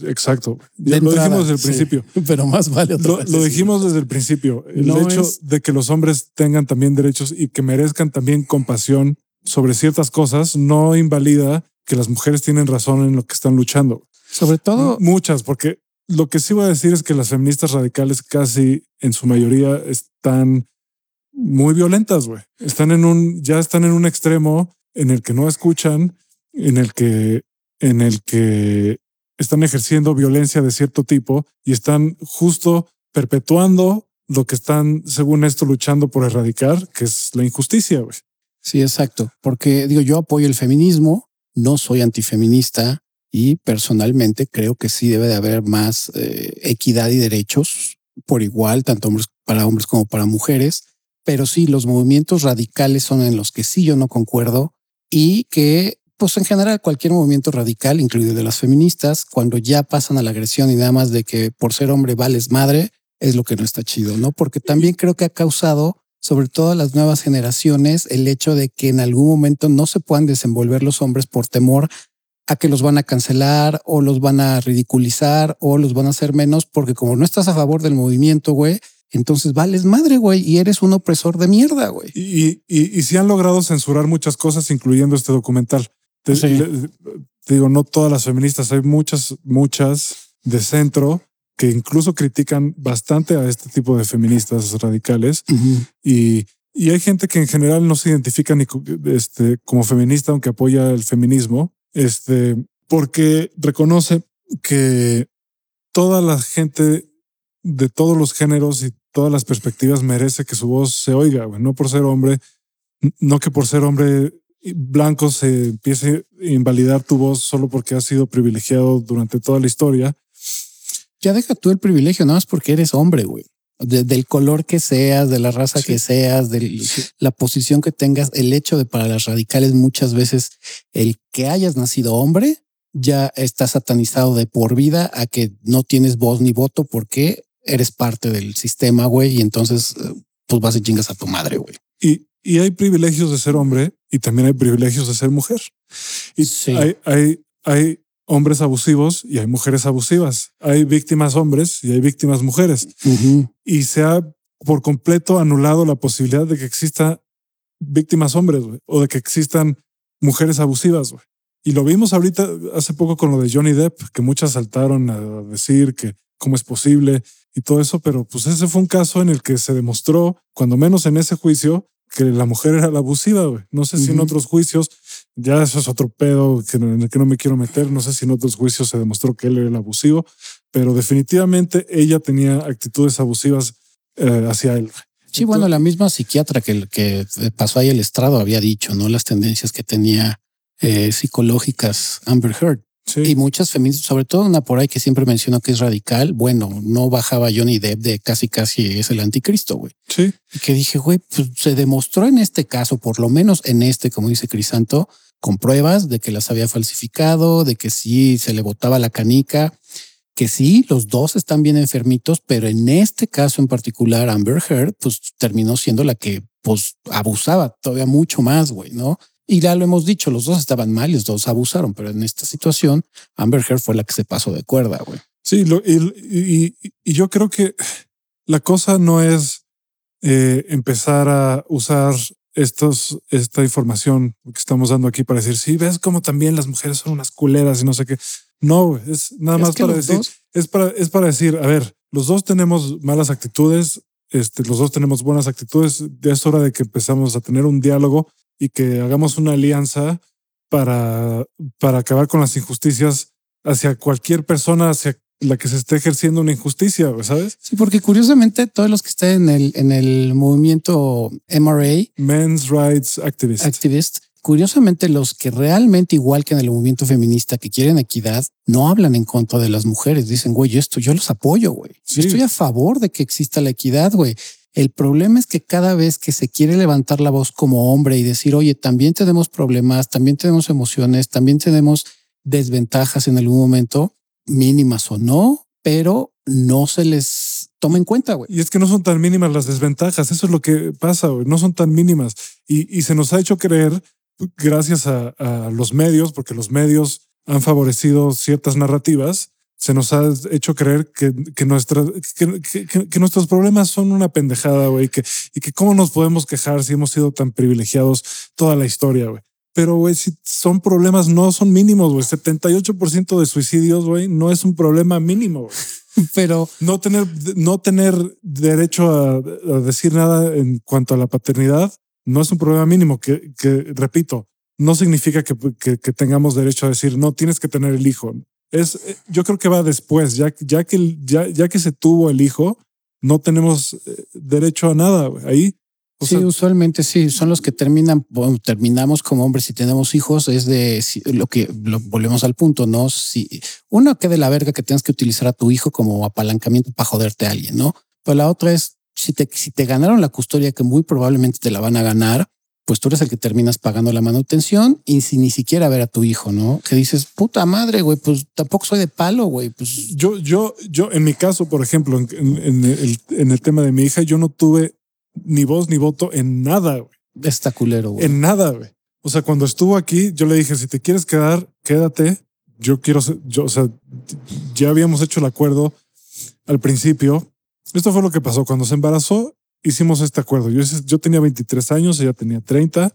[SPEAKER 1] exacto. lo dijimos desde el principio.
[SPEAKER 2] Pero más vale
[SPEAKER 1] lo, lo, dijimos desde el principio. El hecho de que los hombres tengan también derechos y que merezcan también compasión sobre ciertas cosas no invalida que las mujeres tienen razón en lo que están luchando.
[SPEAKER 2] Sobre todo
[SPEAKER 1] muchas, porque lo que sí voy a decir es que las feministas radicales casi en su mayoría están muy violentas, güey. Están en un, ya están en un extremo en el que no escuchan, en el que, en el que están ejerciendo violencia de cierto tipo y están justo perpetuando lo que están, según esto, luchando por erradicar, que es la injusticia, güey.
[SPEAKER 2] Sí, exacto. Porque digo, yo apoyo el feminismo, no soy antifeminista y personalmente creo que sí debe de haber más eh, equidad y derechos por igual, tanto hombres, para hombres como para mujeres. Pero sí, los movimientos radicales son en los que sí yo no concuerdo y que, pues en general, cualquier movimiento radical, incluido de las feministas, cuando ya pasan a la agresión y nada más de que por ser hombre vales madre, es lo que no está chido, ¿no? Porque también creo que ha causado sobre todo a las nuevas generaciones, el hecho de que en algún momento no se puedan desenvolver los hombres por temor a que los van a cancelar o los van a ridiculizar o los van a hacer menos, porque como no estás a favor del movimiento, güey, entonces vales madre, güey, y eres un opresor de mierda, güey.
[SPEAKER 1] Y, y, y, han logrado censurar muchas cosas, incluyendo este documental. Te, digo, no todas las feministas, hay muchas, muchas de centro que incluso critican bastante a este tipo de feministas radicales. Y, y, hay gente que en general no se identifica ni este, como feminista, aunque apoya el feminismo, este, porque reconoce que toda la gente de todos los géneros y todas las perspectivas merece que su voz se oiga, no por ser hombre, no que por ser hombre blanco se empiece a invalidar tu voz solo porque has sido privilegiado durante toda la historia,
[SPEAKER 2] ya deja tú el privilegio, nada más porque eres hombre, güey. del color que seas, de la raza que seas, de la posición que tengas, el hecho de para las radicales muchas veces el que hayas nacido hombre ya está satanizado de por vida a que no tienes voz ni voto porque eres parte del sistema, güey, y entonces eh, pues vas y chingas a tu madre, güey.
[SPEAKER 1] Y, y hay privilegios de ser hombre y también hay privilegios de ser mujer. Y sí. hay, hay, hay hombres abusivos y hay mujeres abusivas. Hay víctimas hombres y hay víctimas mujeres. Y se ha por completo anulado la posibilidad de que exista víctimas hombres o de que existan mujeres abusivas. Y lo vimos ahorita hace poco con lo de Johnny Depp, que muchas saltaron a decir que cómo es posible y todo eso, pero pues ese fue un caso en el que se demostró, cuando menos en ese juicio, que la mujer era la abusiva. No sé si en otros juicios ya eso es otro pedo que, en el que no me quiero meter. No sé si en otros juicios se demostró que él era el abusivo, pero definitivamente ella tenía actitudes abusivas eh, hacia él.
[SPEAKER 2] Sí, bueno, la misma psiquiatra que, que pasó ahí el estrado había dicho, ¿no? Las tendencias que tenía eh, psicológicas Amber Heard. Y muchas feministas, sobre todo una por ahí que siempre menciono que es radical. Bueno, no bajaba Johnny Depp de casi casi es el anticristo, güey.
[SPEAKER 1] Sí.
[SPEAKER 2] Y que dije, güey, pues se demostró en este caso, por lo menos en este, como dice Crisanto, con pruebas de que las había falsificado, de que sí se le botaba la canica. que sí, los dos están bien enfermitos, pero en este caso en particular, Amber Heard, pues terminó siendo la que pues abusaba todavía mucho más, güey, ¿no? Y ya lo hemos dicho, los dos estaban mal los dos abusaron, pero en esta situación, Amber Heard fue la que se pasó de cuerda, güey.
[SPEAKER 1] Sí, y, yo creo que la cosa no es eh, empezar a usar estos, esta información que estamos dando aquí para decir, sí, ves como también las mujeres son unas culeras y no sé qué. No, es nada más para decir, es para, es para decir, a ver, los dos tenemos malas actitudes, este, los dos tenemos buenas actitudes, ya es hora de que empezamos a tener un diálogo y que hagamos una alianza para, para acabar con las injusticias hacia cualquier persona, hacia la que se esté ejerciendo una injusticia, ¿sabes?
[SPEAKER 2] Sí, porque curiosamente todos los que están en el, en el movimiento MRA,
[SPEAKER 1] Men's Rights Activist,
[SPEAKER 2] Activist, curiosamente los que realmente igual que en el movimiento feminista que quieren equidad, no hablan en contra de las mujeres. Dicen, güey, esto yo los apoyo, güey. Yo estoy a favor de que exista la equidad, güey. El problema es que cada vez que se quiere levantar la voz como hombre y decir, oye, también tenemos problemas, también tenemos emociones, también tenemos desventajas en algún momento, mínimas o no, pero no se les toma en cuenta, güey.
[SPEAKER 1] Y es que no son tan mínimas las desventajas, eso es lo que pasa, güey. no son tan mínimas. Y, se nos ha hecho creer, gracias a, los medios, porque los medios han favorecido ciertas narrativas, se nos ha hecho creer que, que, que, nuestros problemas son una pendejada, güey, que, y que cómo nos podemos quejar si hemos sido tan privilegiados toda la historia, güey. Pero, güey, si son problemas, no son mínimos, güey. 78% de suicidios, güey, no es un problema mínimo.
[SPEAKER 2] Pero
[SPEAKER 1] no tener, no tener derecho a, decir nada en cuanto a la paternidad no es un problema mínimo. Que, que repito, no significa que, que, que, tengamos derecho a decir no tienes que tener el hijo. Es, eh, yo creo que va después, ya, ya que ya, ya que se tuvo el hijo, no tenemos eh, derecho a nada. Ahí
[SPEAKER 2] sí, usualmente sí, son los que terminan, bueno, terminamos como hombres y tenemos hijos, es de lo que lo, volvemos al punto, ¿no? Si uno que de la verga que tienes que utilizar a tu hijo como apalancamiento para joderte a alguien, ¿no? Pero la otra es, si te, si te ganaron la custodia, que muy probablemente te la van a ganar, pues tú eres el que terminas pagando la manutención y sin ni siquiera ver a tu hijo, ¿no? Que dices, puta madre, güey, pues tampoco soy de palo, güey. Pues
[SPEAKER 1] yo, yo, yo, en mi caso, por ejemplo, en, el, en el tema de mi hija, yo no tuve ni voz ni voto en nada. Güey.
[SPEAKER 2] Está culero. Güey.
[SPEAKER 1] En nada. Güey. O sea, cuando estuvo aquí, yo le dije, si te quieres quedar, quédate. Yo quiero, yo, o sea, ya habíamos hecho el acuerdo al principio. Esto fue lo que pasó. Cuando se embarazó, hicimos este acuerdo. Yo, yo tenía 23 años, ella tenía 30.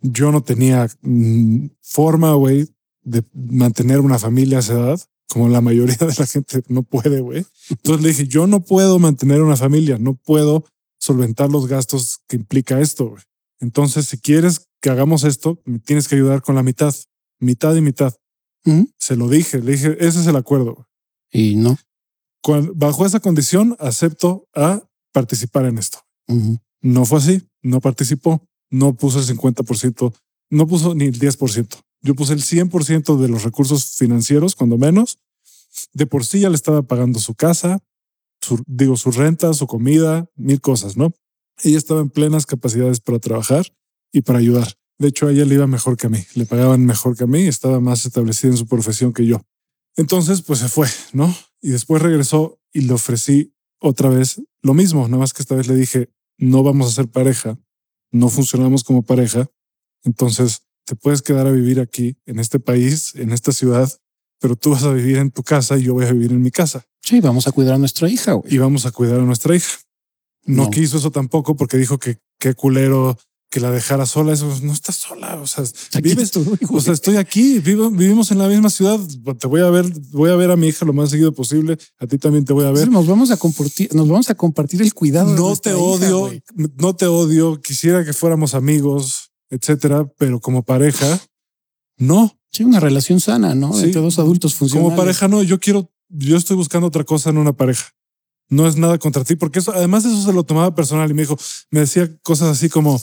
[SPEAKER 1] Yo no tenía mm, forma, güey, de mantener una familia a esa edad, como la mayoría de la gente no puede, güey. Entonces le dije, yo no puedo mantener una familia, no puedo solventar los gastos que implica esto. Entonces, si quieres que hagamos esto, me tienes que ayudar con la mitad, mitad y mitad. Se lo dije, le dije, ese es el acuerdo.
[SPEAKER 2] Y no.
[SPEAKER 1] bajo esa condición, acepto a participar en esto. No fue así, no participó, no puso el 50%, no puso ni el 10%. Yo puse el 100% de los recursos financieros, cuando menos. De por sí ya le estaba pagando su casa, digo, su renta, su comida, mil cosas, ¿no? Ella estaba en plenas capacidades para trabajar y para ayudar. De hecho, a ella le iba mejor que a mí, le pagaban mejor que a mí, estaba más establecida en su profesión que yo. Entonces, pues se fue, ¿no? Y después regresó y le ofrecí otra vez lo mismo, nada más que esta vez le dije, no vamos a ser pareja, no funcionamos como pareja, entonces te puedes quedar a vivir aquí, en este país, en esta ciudad, pero tú vas a vivir en tu casa y yo voy a vivir en mi casa.
[SPEAKER 2] Sí, vamos a cuidar a nuestra hija.
[SPEAKER 1] Y vamos a cuidar a nuestra hija. No, quiso eso tampoco porque dijo que qué culero que la dejara sola. Eso no está sola. O sea, vives, o sea, estoy aquí, vivimos en la misma ciudad. Te voy a ver, voy a ver a mi hija lo más seguido posible. A ti también te voy a ver.
[SPEAKER 2] nos vamos a compartir, nos vamos a compartir el cuidado.
[SPEAKER 1] No te odio, no te odio. Quisiera que fuéramos amigos, etcétera, pero como pareja, no.
[SPEAKER 2] Sí, una relación sana, ¿no? Entre dos adultos funcionales.
[SPEAKER 1] Como pareja, no. Yo quiero yo estoy buscando otra cosa en una pareja. No es nada contra ti, porque eso, además eso se lo tomaba personal y me dijo, me decía cosas así como,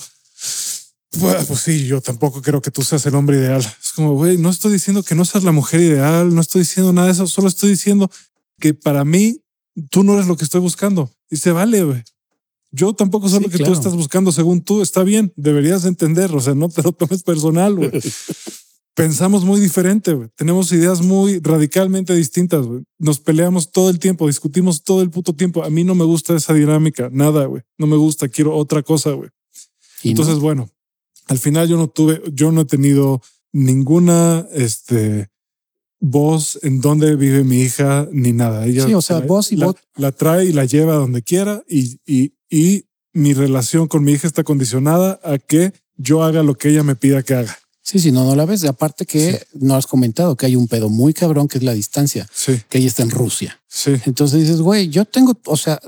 [SPEAKER 1] pues, pues sí, yo tampoco creo que tú seas el hombre ideal. Es como, güey, no estoy diciendo que no seas la mujer ideal, no estoy diciendo nada de eso, solo estoy diciendo que para mí tú no eres lo que estoy buscando. Y se vale, güey. Yo tampoco sé lo que tú estás buscando según tú. Está bien, deberías entender. O sea, no te lo tomes personal, güey. pensamos muy diferente. Tenemos ideas muy radicalmente distintas. Nos peleamos todo el tiempo, discutimos todo el puto tiempo. A mí no me gusta esa dinámica, nada, güey. No me gusta, quiero otra cosa, güey. Entonces, bueno, al final yo no tuve, yo no he tenido ninguna, este, voz en dónde vive mi hija ni nada. Ella
[SPEAKER 2] sí, o sea, y
[SPEAKER 1] la, la trae y la lleva donde quiera y, y, y mi relación con mi hija está condicionada a que yo haga lo que ella me pida que haga.
[SPEAKER 2] Sí, sí, no, no la ves. Aparte que no has comentado que hay un pedo muy cabrón que es la distancia.
[SPEAKER 1] Sí.
[SPEAKER 2] Que ella está en Rusia.
[SPEAKER 1] Sí.
[SPEAKER 2] Entonces dices, güey, yo tengo, o sea,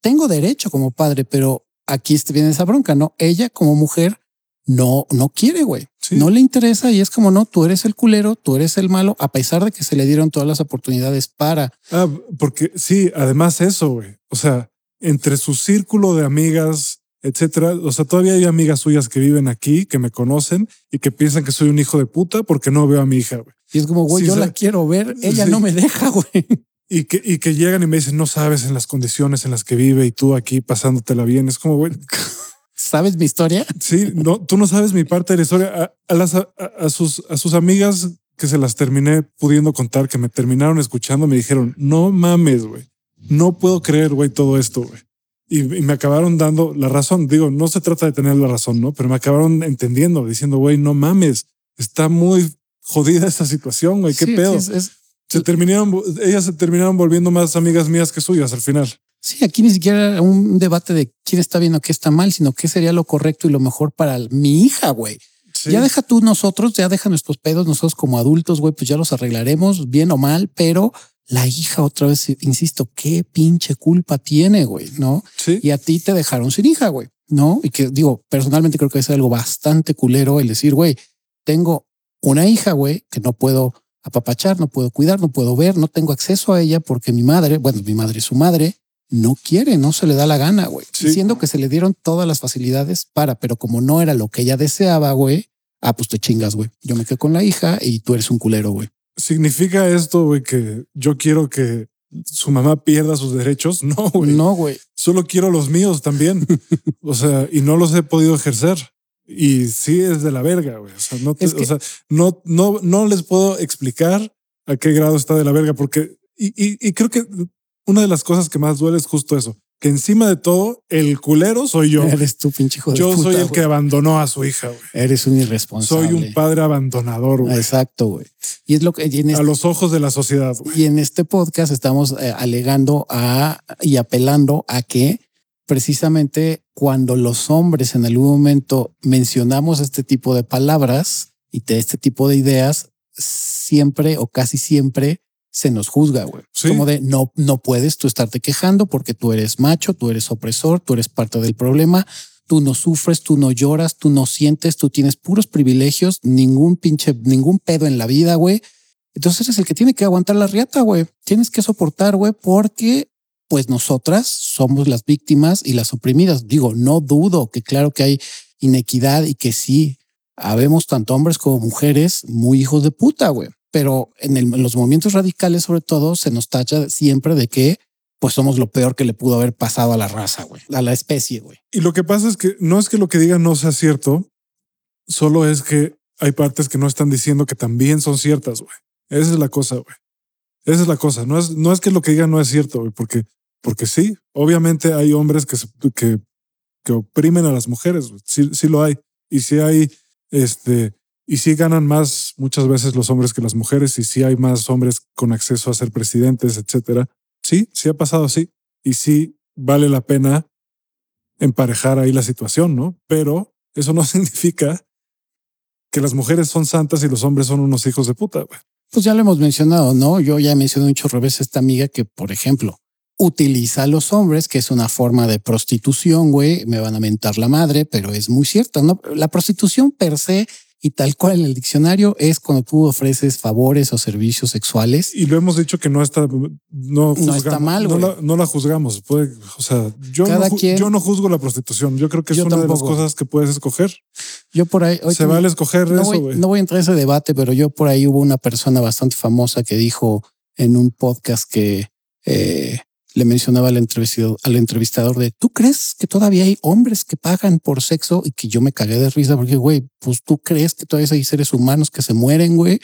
[SPEAKER 2] tengo derecho como padre, pero aquí viene esa bronca, ¿no? Ella como mujer no, no quiere, güey. No le interesa y es como, no, tú eres el culero, tú eres el malo, a pesar de que se le dieron todas las oportunidades para.
[SPEAKER 1] Ah, porque sí, además eso, güey. O sea, entre su círculo de amigas, etcétera. O sea, todavía hay amigas suyas que viven aquí, que me conocen y que piensan que soy un hijo de puta porque no veo a mi hija. Güey.
[SPEAKER 2] Y es como, güey, yo la quiero ver, ella no me deja, güey.
[SPEAKER 1] Y que, y que llegan y me dicen, no sabes en las condiciones en las que vive y tú aquí pasándotela bien. Es como, güey.
[SPEAKER 2] ¿Sabes mi historia?
[SPEAKER 1] Sí, no, tú no sabes mi parte de la historia. A, las, a, sus, a sus amigas que se las terminé pudiendo contar, que me terminaron escuchando, me dijeron, no mames, güey. No puedo creer, güey, todo esto, güey y, me acabaron dando la razón. Digo, no se trata de tener la razón, ¿no? Pero me acabaron entendiendo, diciendo, güey, no mames, está muy jodida esta situación, güey, qué pedo. Se terminaron, ellas se terminaron volviendo más amigas mías que suyas al final.
[SPEAKER 2] Sí, aquí ni siquiera un debate de quién está bien o qué está mal, sino qué sería lo correcto y lo mejor para mi hija, güey. Ya deja tú nosotros, ya deja nuestros pedos, nosotros como adultos, güey, pues ya los arreglaremos bien o mal, pero la hija otra vez, insisto, qué pinche culpa tiene, güey, ¿no?
[SPEAKER 1] Sí.
[SPEAKER 2] Y a ti te dejaron sin hija, güey, ¿no? Y que digo, personalmente creo que es algo bastante culero el decir, güey, tengo una hija, güey, que no puedo apapachar, no puedo cuidar, no puedo ver, no tengo acceso a ella porque mi madre, bueno, mi madre es su madre, no quiere, no se le da la gana, güey. Diciendo que se le dieron todas las facilidades para, pero como no era lo que ella deseaba, güey, ah, pues te chingas, güey. Yo me quedo con la hija y tú eres un culero, güey.
[SPEAKER 1] ¿Significa esto, güey, que yo quiero que su mamá pierda sus derechos? No, güey.
[SPEAKER 2] No, güey.
[SPEAKER 1] Solo quiero los míos también. o sea, y no los he podido ejercer. Y sí es de la verga, güey. O sea, no, o sea, no, no, no les puedo explicar a qué grado está de la verga, porque, y, y, y creo que una de las cosas que más duele es justo eso que encima de todo, el culero soy yo.
[SPEAKER 2] Eres tu pinche hijo de
[SPEAKER 1] Yo soy el que abandonó a su hija, güey.
[SPEAKER 2] Eres un irresponsable.
[SPEAKER 1] Soy un padre abandonador, güey.
[SPEAKER 2] Exacto, güey. Y es lo que...
[SPEAKER 1] a los ojos de la sociedad, güey.
[SPEAKER 2] Y en este podcast estamos eh, alegando a y apelando a que precisamente cuando los hombres en algún momento mencionamos este tipo de palabras y de este tipo de ideas, siempre o casi siempre se nos juzga, güey. Como de no, no puedes tú estarte quejando porque tú eres macho, tú eres opresor, tú eres parte del problema, tú no sufres, tú no lloras, tú no sientes, tú tienes puros privilegios, ningún pinche, ningún pedo en la vida, güey. Entonces eres el que tiene que aguantar la riata, güey. Tienes que soportar, güey, porque pues nosotras somos las víctimas y las oprimidas. Digo, no dudo que claro que hay inequidad y que sí, habemos tanto hombres como mujeres muy hijos de puta, güey pero en, los movimientos radicales, sobre todo, se nos tacha siempre de que pues somos lo peor que le pudo haber pasado a la raza, güey, a la especie, güey.
[SPEAKER 1] Y lo que pasa es que no es que lo que digan no sea cierto, solo es que hay partes que no están diciendo que también son ciertas, güey. Esa es la cosa, güey. Esa es la cosa. No es, no es que lo que digan no es cierto, güey, porque, porque sí, obviamente hay hombres que, que, que oprimen a las mujeres, güey. Sí, sí lo hay. Y sí hay, este, y sí ganan más muchas veces los hombres que las mujeres y sí hay más hombres con acceso a ser presidentes, etcétera. Sí, sí ha pasado así y sí vale la pena emparejar ahí la situación, ¿no? Pero eso no significa que las mujeres son santas y los hombres son unos hijos de puta. Güey.
[SPEAKER 2] Pues ya lo hemos mencionado, ¿no? Yo ya mencioné un chorro veces esta amiga que, por ejemplo, utiliza a los hombres, que es una forma de prostitución, güey. Me van a mentar la madre, pero es muy cierto, ¿no? La prostitución per se y tal cual en el diccionario es cuando tú ofreces favores o servicios sexuales.
[SPEAKER 1] Y lo hemos dicho que no está, no,
[SPEAKER 2] está mal.
[SPEAKER 1] No la, no la, juzgamos. Puede, o sea, yo no, yo no juzgo la prostitución. Yo creo que es una de las cosas que puedes escoger.
[SPEAKER 2] Yo por ahí
[SPEAKER 1] se vale escoger
[SPEAKER 2] no
[SPEAKER 1] eso.
[SPEAKER 2] Voy, no voy a entrar en ese debate, pero yo por ahí hubo una persona bastante famosa que dijo en un podcast que eh, le mencionaba al entrevistador, al entrevistador de tú crees que todavía hay hombres que pagan por sexo y que yo me cagué de risa porque güey, pues tú crees que todavía hay seres humanos que se mueren, güey.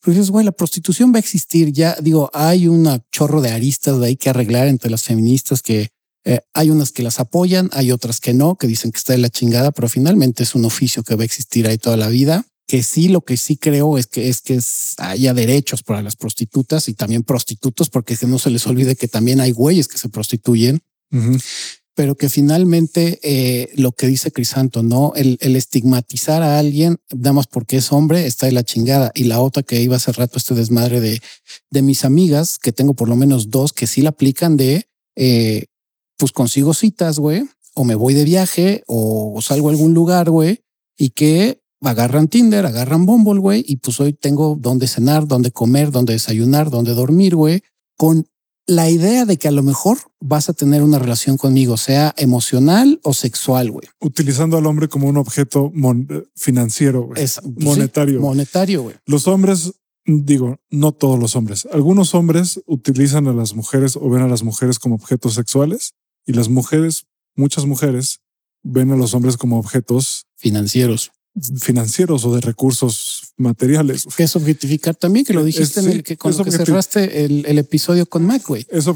[SPEAKER 2] Porque dices, güey, la prostitución va a existir. Ya digo, hay un chorro de aristas de ahí que arreglar entre las feministas que eh, hay unas que las apoyan, hay otras que no, que dicen que está de la chingada, pero finalmente es un oficio que va a existir ahí toda la vida. Que sí, lo que sí creo es que es que haya derechos para las prostitutas y también prostitutos, porque que no se les olvide que también hay güeyes que se prostituyen. Pero que finalmente eh, lo que dice Crisanto, no el, estigmatizar a alguien nada más porque es hombre está de la chingada. Y la otra que iba hace rato, este desmadre de, de mis amigas, que tengo por lo menos dos que sí la aplican de eh, pues consigo citas, güey, o me voy de viaje o salgo a algún lugar, güey, y que agarran Tinder, agarran Bumble, güey, y pues hoy tengo dónde cenar, dónde comer, dónde desayunar, dónde dormir, güey, con la idea de que a lo mejor vas a tener una relación conmigo, sea emocional o sexual, güey.
[SPEAKER 1] Utilizando al hombre como un objeto financiero, güey. Es pues monetario.
[SPEAKER 2] monetario, güey.
[SPEAKER 1] Los hombres, digo, no todos los hombres, algunos hombres utilizan a las mujeres o ven a las mujeres como objetos sexuales y las mujeres, muchas mujeres, ven a los hombres como objetos
[SPEAKER 2] financieros,
[SPEAKER 1] financieros o de recursos materiales.
[SPEAKER 2] Que es objetificar también, que lo dijiste en el que con que cerraste el, episodio con Mac, güey.
[SPEAKER 1] Es,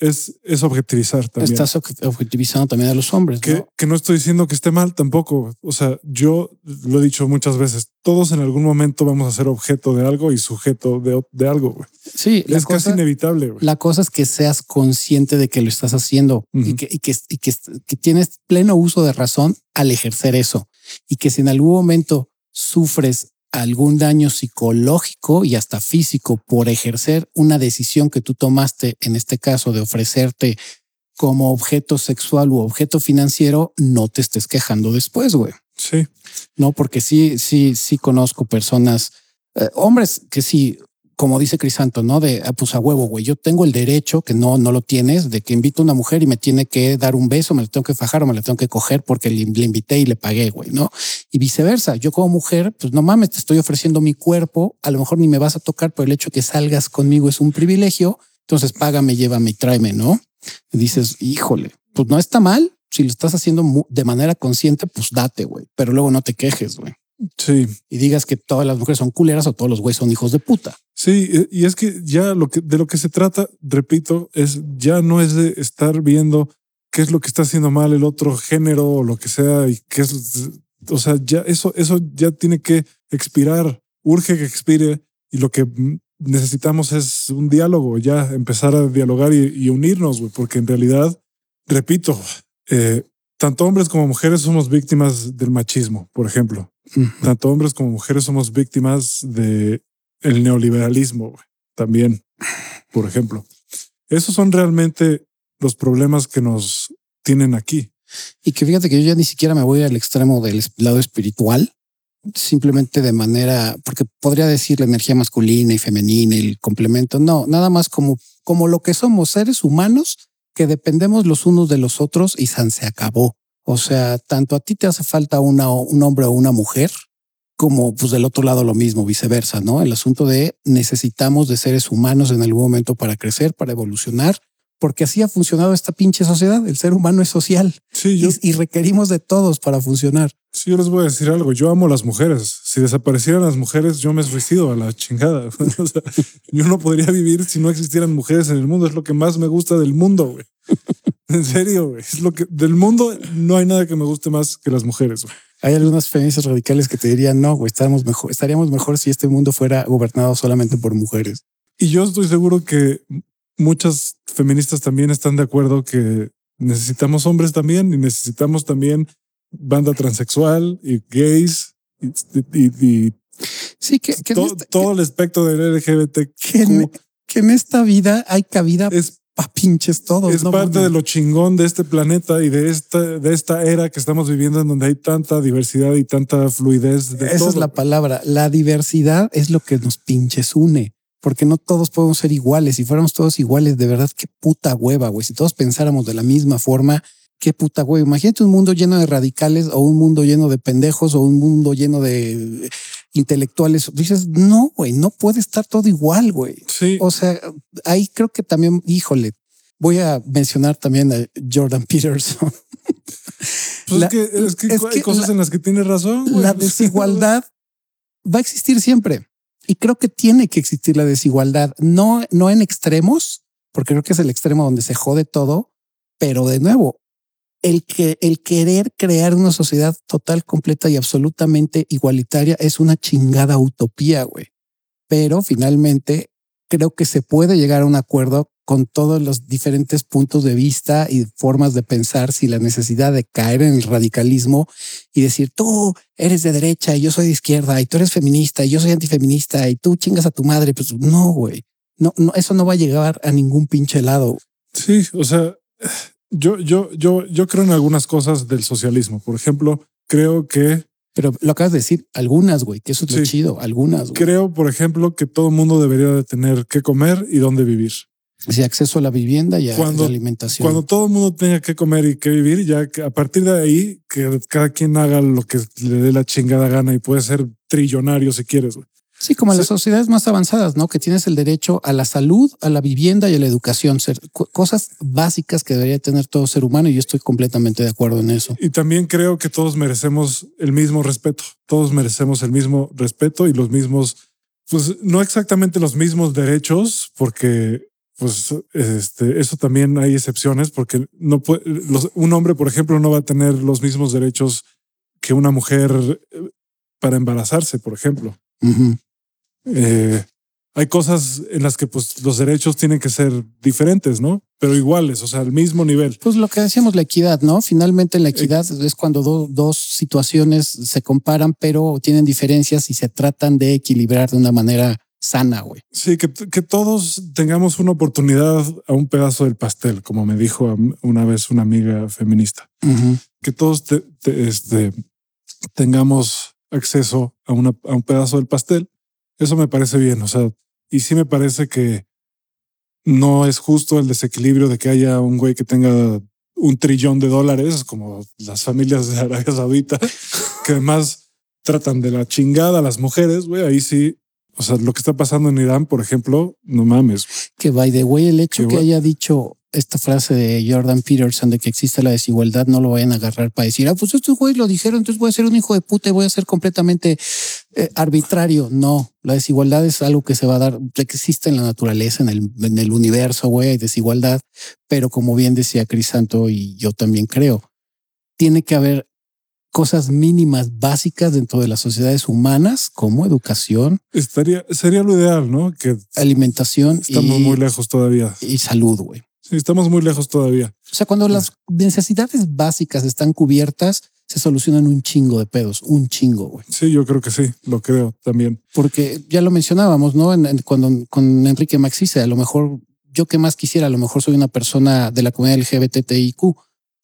[SPEAKER 1] es, es objetivizar también.
[SPEAKER 2] Estás objetivizando también a los hombres.
[SPEAKER 1] Que ¿no? que no estoy diciendo que esté mal tampoco. O sea, yo lo he dicho muchas veces, todos en algún momento vamos a ser objeto de algo y sujeto de, de algo. Güey.
[SPEAKER 2] Sí,
[SPEAKER 1] es casi inevitable. Güey.
[SPEAKER 2] La cosa es que seas consciente de que lo estás haciendo y, que, y, que, y que, que tienes pleno uso de razón al ejercer eso. Y que si en algún momento sufres algún daño psicológico y hasta físico por ejercer una decisión que tú tomaste, en este caso de ofrecerte como objeto sexual u objeto financiero, no te estés quejando después, güey.
[SPEAKER 1] Sí.
[SPEAKER 2] No, porque sí, sí, sí conozco personas, eh, hombres que sí como dice Crisanto, ¿no? De, ah, pues a huevo, güey, yo tengo el derecho, que no, no lo tienes, de que invito a una mujer y me tiene que dar un beso, me la tengo que fajar o me la tengo que coger porque le, invité y le pagué, güey, ¿no? Y viceversa, yo como mujer, pues no mames, te estoy ofreciendo mi cuerpo, a lo mejor ni me vas a tocar, pero el hecho que salgas conmigo es un privilegio, entonces págame, llévame y tráeme, ¿no? Dices, híjole, pues no está mal, si lo estás haciendo de manera consciente, pues date, güey, pero luego no te quejes, güey.
[SPEAKER 1] Sí.
[SPEAKER 2] Y digas que todas las mujeres son culeras o todos los güeyes son hijos de puta.
[SPEAKER 1] Sí, y es que ya lo que de lo que se trata, repito, es ya no es de estar viendo qué es lo que está haciendo mal el otro género o lo que sea y qué es, o sea, ya eso, eso ya tiene que expirar, urge que expire y lo que necesitamos es un diálogo, ya empezar a dialogar y, unirnos, porque en realidad, repito, eh, tanto hombres como mujeres somos víctimas del machismo, por ejemplo. Tanto hombres como mujeres somos víctimas de el neoliberalismo también, por ejemplo. Esos son realmente los problemas que nos tienen aquí.
[SPEAKER 2] Y que fíjate que yo ya ni siquiera me voy al extremo del lado espiritual, simplemente de manera, porque podría decir la energía masculina y femenina, el complemento. No, nada más como, como lo que somos seres humanos que dependemos los unos de los otros y se acabó. O sea, tanto a ti te hace falta una, un hombre o una mujer, como pues del otro lado lo mismo, viceversa, ¿no? El asunto de necesitamos de seres humanos en algún momento para crecer, para evolucionar, porque así ha funcionado esta pinche sociedad. El ser humano es social
[SPEAKER 1] sí,
[SPEAKER 2] y, requerimos de todos para funcionar.
[SPEAKER 1] Sí, yo les voy a decir algo. Yo amo las mujeres. Si desaparecieran las mujeres, yo me suicido a la chingada. yo no podría vivir si no existieran mujeres en el mundo. Es lo que más me gusta del mundo, güey. En serio, güey. Es lo que del mundo no hay nada que me guste más que las mujeres. Güey.
[SPEAKER 2] Hay algunas feministas radicales que te dirían, no, güey, estaríamos mejor, estaríamos mejor si este mundo fuera gobernado solamente por mujeres.
[SPEAKER 1] Y yo estoy seguro que muchas feministas también están de acuerdo que necesitamos hombres también y necesitamos también banda transexual y gays y,
[SPEAKER 2] sí que,
[SPEAKER 1] todo, el espectro del LGBT
[SPEAKER 2] que que en esta vida hay cabida es pa pinches todos.
[SPEAKER 1] Es parte de lo chingón de este planeta y de esta, de esta era que estamos viviendo en donde hay tanta diversidad y tanta fluidez. De
[SPEAKER 2] Esa es la palabra. La diversidad es lo que nos pinches une. Porque no todos podemos ser iguales. Si fuéramos todos iguales, de verdad, qué puta hueva, güey. Si todos pensáramos de la misma forma, qué puta hueva. Imagínate un mundo lleno de radicales o un mundo lleno de pendejos o un mundo lleno de intelectuales. Dices, no, güey, no puede estar todo igual, güey.
[SPEAKER 1] Sí.
[SPEAKER 2] O sea, ahí creo que también, híjole, Voy a mencionar también a Jordan Peterson.
[SPEAKER 1] Pues es, que, es, que, hay cosas en las que tiene razón.
[SPEAKER 2] La desigualdad va a existir siempre. Y creo que tiene que existir la desigualdad, no, no en extremos, porque creo que es el extremo donde se jode todo, pero de nuevo, el que el querer crear una sociedad total, completa y absolutamente igualitaria es una chingada utopía, güey. Pero finalmente creo que se puede llegar a un acuerdo con todos los diferentes puntos de vista y formas de pensar sin la necesidad de caer en el radicalismo y decir tú eres de derecha y yo soy de izquierda y tú eres feminista y yo soy antifeminista y tú chingas a tu madre. Pues no, güey. No, no, eso no va a llegar a ningún pinche lado.
[SPEAKER 1] Sí, o sea, yo, yo, yo, yo creo en algunas cosas del socialismo. Por ejemplo, creo que
[SPEAKER 2] pero lo acabas de decir, algunas, güey, que eso es chido, algunas.
[SPEAKER 1] Creo, por ejemplo, que todo mundo debería de tener que comer y dónde vivir.
[SPEAKER 2] Sí, acceso a la vivienda y a la alimentación.
[SPEAKER 1] Cuando todo el mundo tenga que comer y que vivir, ya que a partir de ahí, que cada quien haga lo que le dé la chingada gana y puede ser trillonario si quieres.
[SPEAKER 2] Sí, como en las sociedades más avanzadas, ¿no? Que tienes el derecho a la salud, a la vivienda y a la educación, ser cosas básicas que debería tener todo ser humano y yo estoy completamente de acuerdo en eso.
[SPEAKER 1] Y también creo que todos merecemos el mismo respeto, todos merecemos el mismo respeto y los mismos, pues no exactamente los mismos derechos, porque pues este, eso también hay excepciones porque no puede, un hombre, por ejemplo, no va a tener los mismos derechos que una mujer eh, para embarazarse, por ejemplo. Eh, hay cosas en las que pues, los derechos tienen que ser diferentes, ¿no? Pero iguales, o sea, al mismo nivel.
[SPEAKER 2] Pues lo que decíamos, la equidad, ¿no? Finalmente la equidad es cuando dos situaciones se comparan, pero tienen diferencias y se tratan de equilibrar de una manera sana, güey.
[SPEAKER 1] Sí, que, que, todos tengamos una oportunidad a un pedazo del pastel, como me dijo una vez una amiga feminista. Que todos este, tengamos acceso a, a un pedazo del pastel. Eso me parece bien, o sea, y sí me parece que no es justo el desequilibrio de que haya un güey que tenga un trillón de dólares, como las familias de Arabia Saudita, que además tratan de la chingada a las mujeres, güey, ahí sí o sea, lo que está pasando en Irán, por ejemplo, no mames.
[SPEAKER 2] Que by the way, el hecho que, haya dicho esta frase de Jordan Peterson de que existe la desigualdad, no lo vayan a agarrar para decir, ah, pues estos güeyes lo dijeron, entonces voy a ser un hijo de puta y voy a ser completamente eh, arbitrario. No, la desigualdad es algo que se va a dar, que existe en la naturaleza, en el, en el universo, güey, hay desigualdad, pero como bien decía Crisanto y yo también creo, tiene que haber cosas mínimas básicas dentro de las sociedades humanas como educación.
[SPEAKER 1] Estaría, sería lo ideal, ¿no? Que
[SPEAKER 2] alimentación.
[SPEAKER 1] Estamos muy lejos todavía.
[SPEAKER 2] Y salud, güey.
[SPEAKER 1] Sí, estamos muy lejos todavía.
[SPEAKER 2] O sea, cuando las necesidades básicas están cubiertas, se solucionan un chingo de pedos, un chingo, güey.
[SPEAKER 1] Sí, yo creo que sí, lo creo también.
[SPEAKER 2] Porque ya lo mencionábamos, ¿no? cuando con Enrique Maxice, a lo mejor yo que más quisiera, a lo mejor soy una persona de la comunidad LGBTIQ,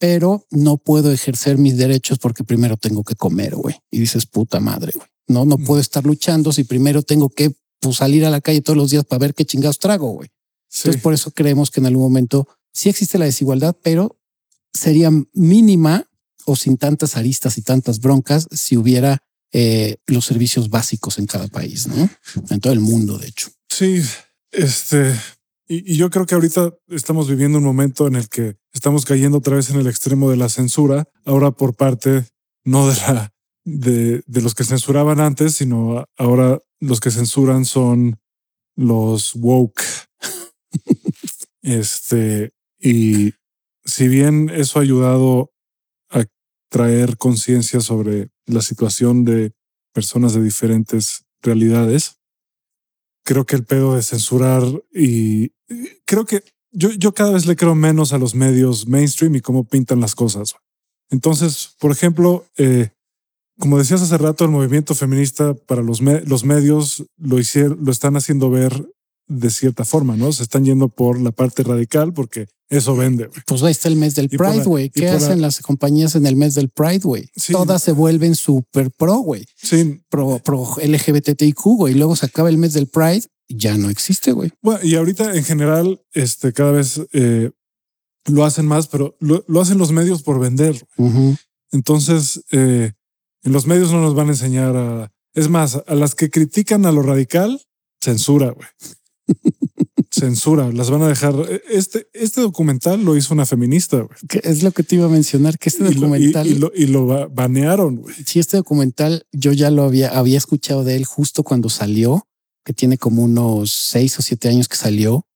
[SPEAKER 2] pero no puedo ejercer mis derechos porque primero tengo que comer, güey. Y dices, puta madre, güey. No, no puedo estar luchando si primero tengo que pues, salir a la calle todos los días para ver qué chingados trago, güey. Entonces, por eso creemos que en algún momento sí existe la desigualdad, pero sería mínima o sin tantas aristas y tantas broncas si hubiera eh, los servicios básicos en cada país, ¿no? En todo el mundo, de hecho.
[SPEAKER 1] Sí, este, y, yo creo que ahorita estamos viviendo un momento en el que estamos cayendo otra vez en el extremo de la censura, ahora por parte no de la de, los que censuraban antes, sino ahora los que censuran son los woke. este, y si bien eso ha ayudado a traer conciencia sobre la situación de personas de diferentes realidades, creo que el pedo de censurar y creo que yo, yo cada vez le creo menos a los medios mainstream y cómo pintan las cosas. Entonces, por ejemplo, eh, como decías hace rato, el movimiento feminista para los, los medios lo, lo están haciendo ver de cierta forma, ¿no? Se están yendo por la parte radical porque eso vende.
[SPEAKER 2] Pues ahí está el mes del Pride, güey. ¿Qué hacen las compañías en el mes del Pride, güey? Todas se vuelven súper pro, güey.
[SPEAKER 1] Sí.
[SPEAKER 2] Pro, pro LGBTIQ, güey. Y luego se acaba el mes del Pride ya no existe, güey.
[SPEAKER 1] Bueno, y ahorita en general, este, cada vez eh, lo hacen más, pero lo, hacen los medios por vender. Entonces, eh, en los medios no nos van a enseñar a... Es más, a las que critican a lo radical, censura, güey. Censura, las van a dejar. Este, este documental lo hizo una feminista.
[SPEAKER 2] Que es lo que te iba a mencionar, que este
[SPEAKER 1] Y lo, y-
[SPEAKER 2] documental...
[SPEAKER 1] y lo- y lo ba- banearon. güey.
[SPEAKER 2] Sí, este documental yo ya lo había, había escuchado de él justo cuando salió, que tiene como unos seis o siete años que salió.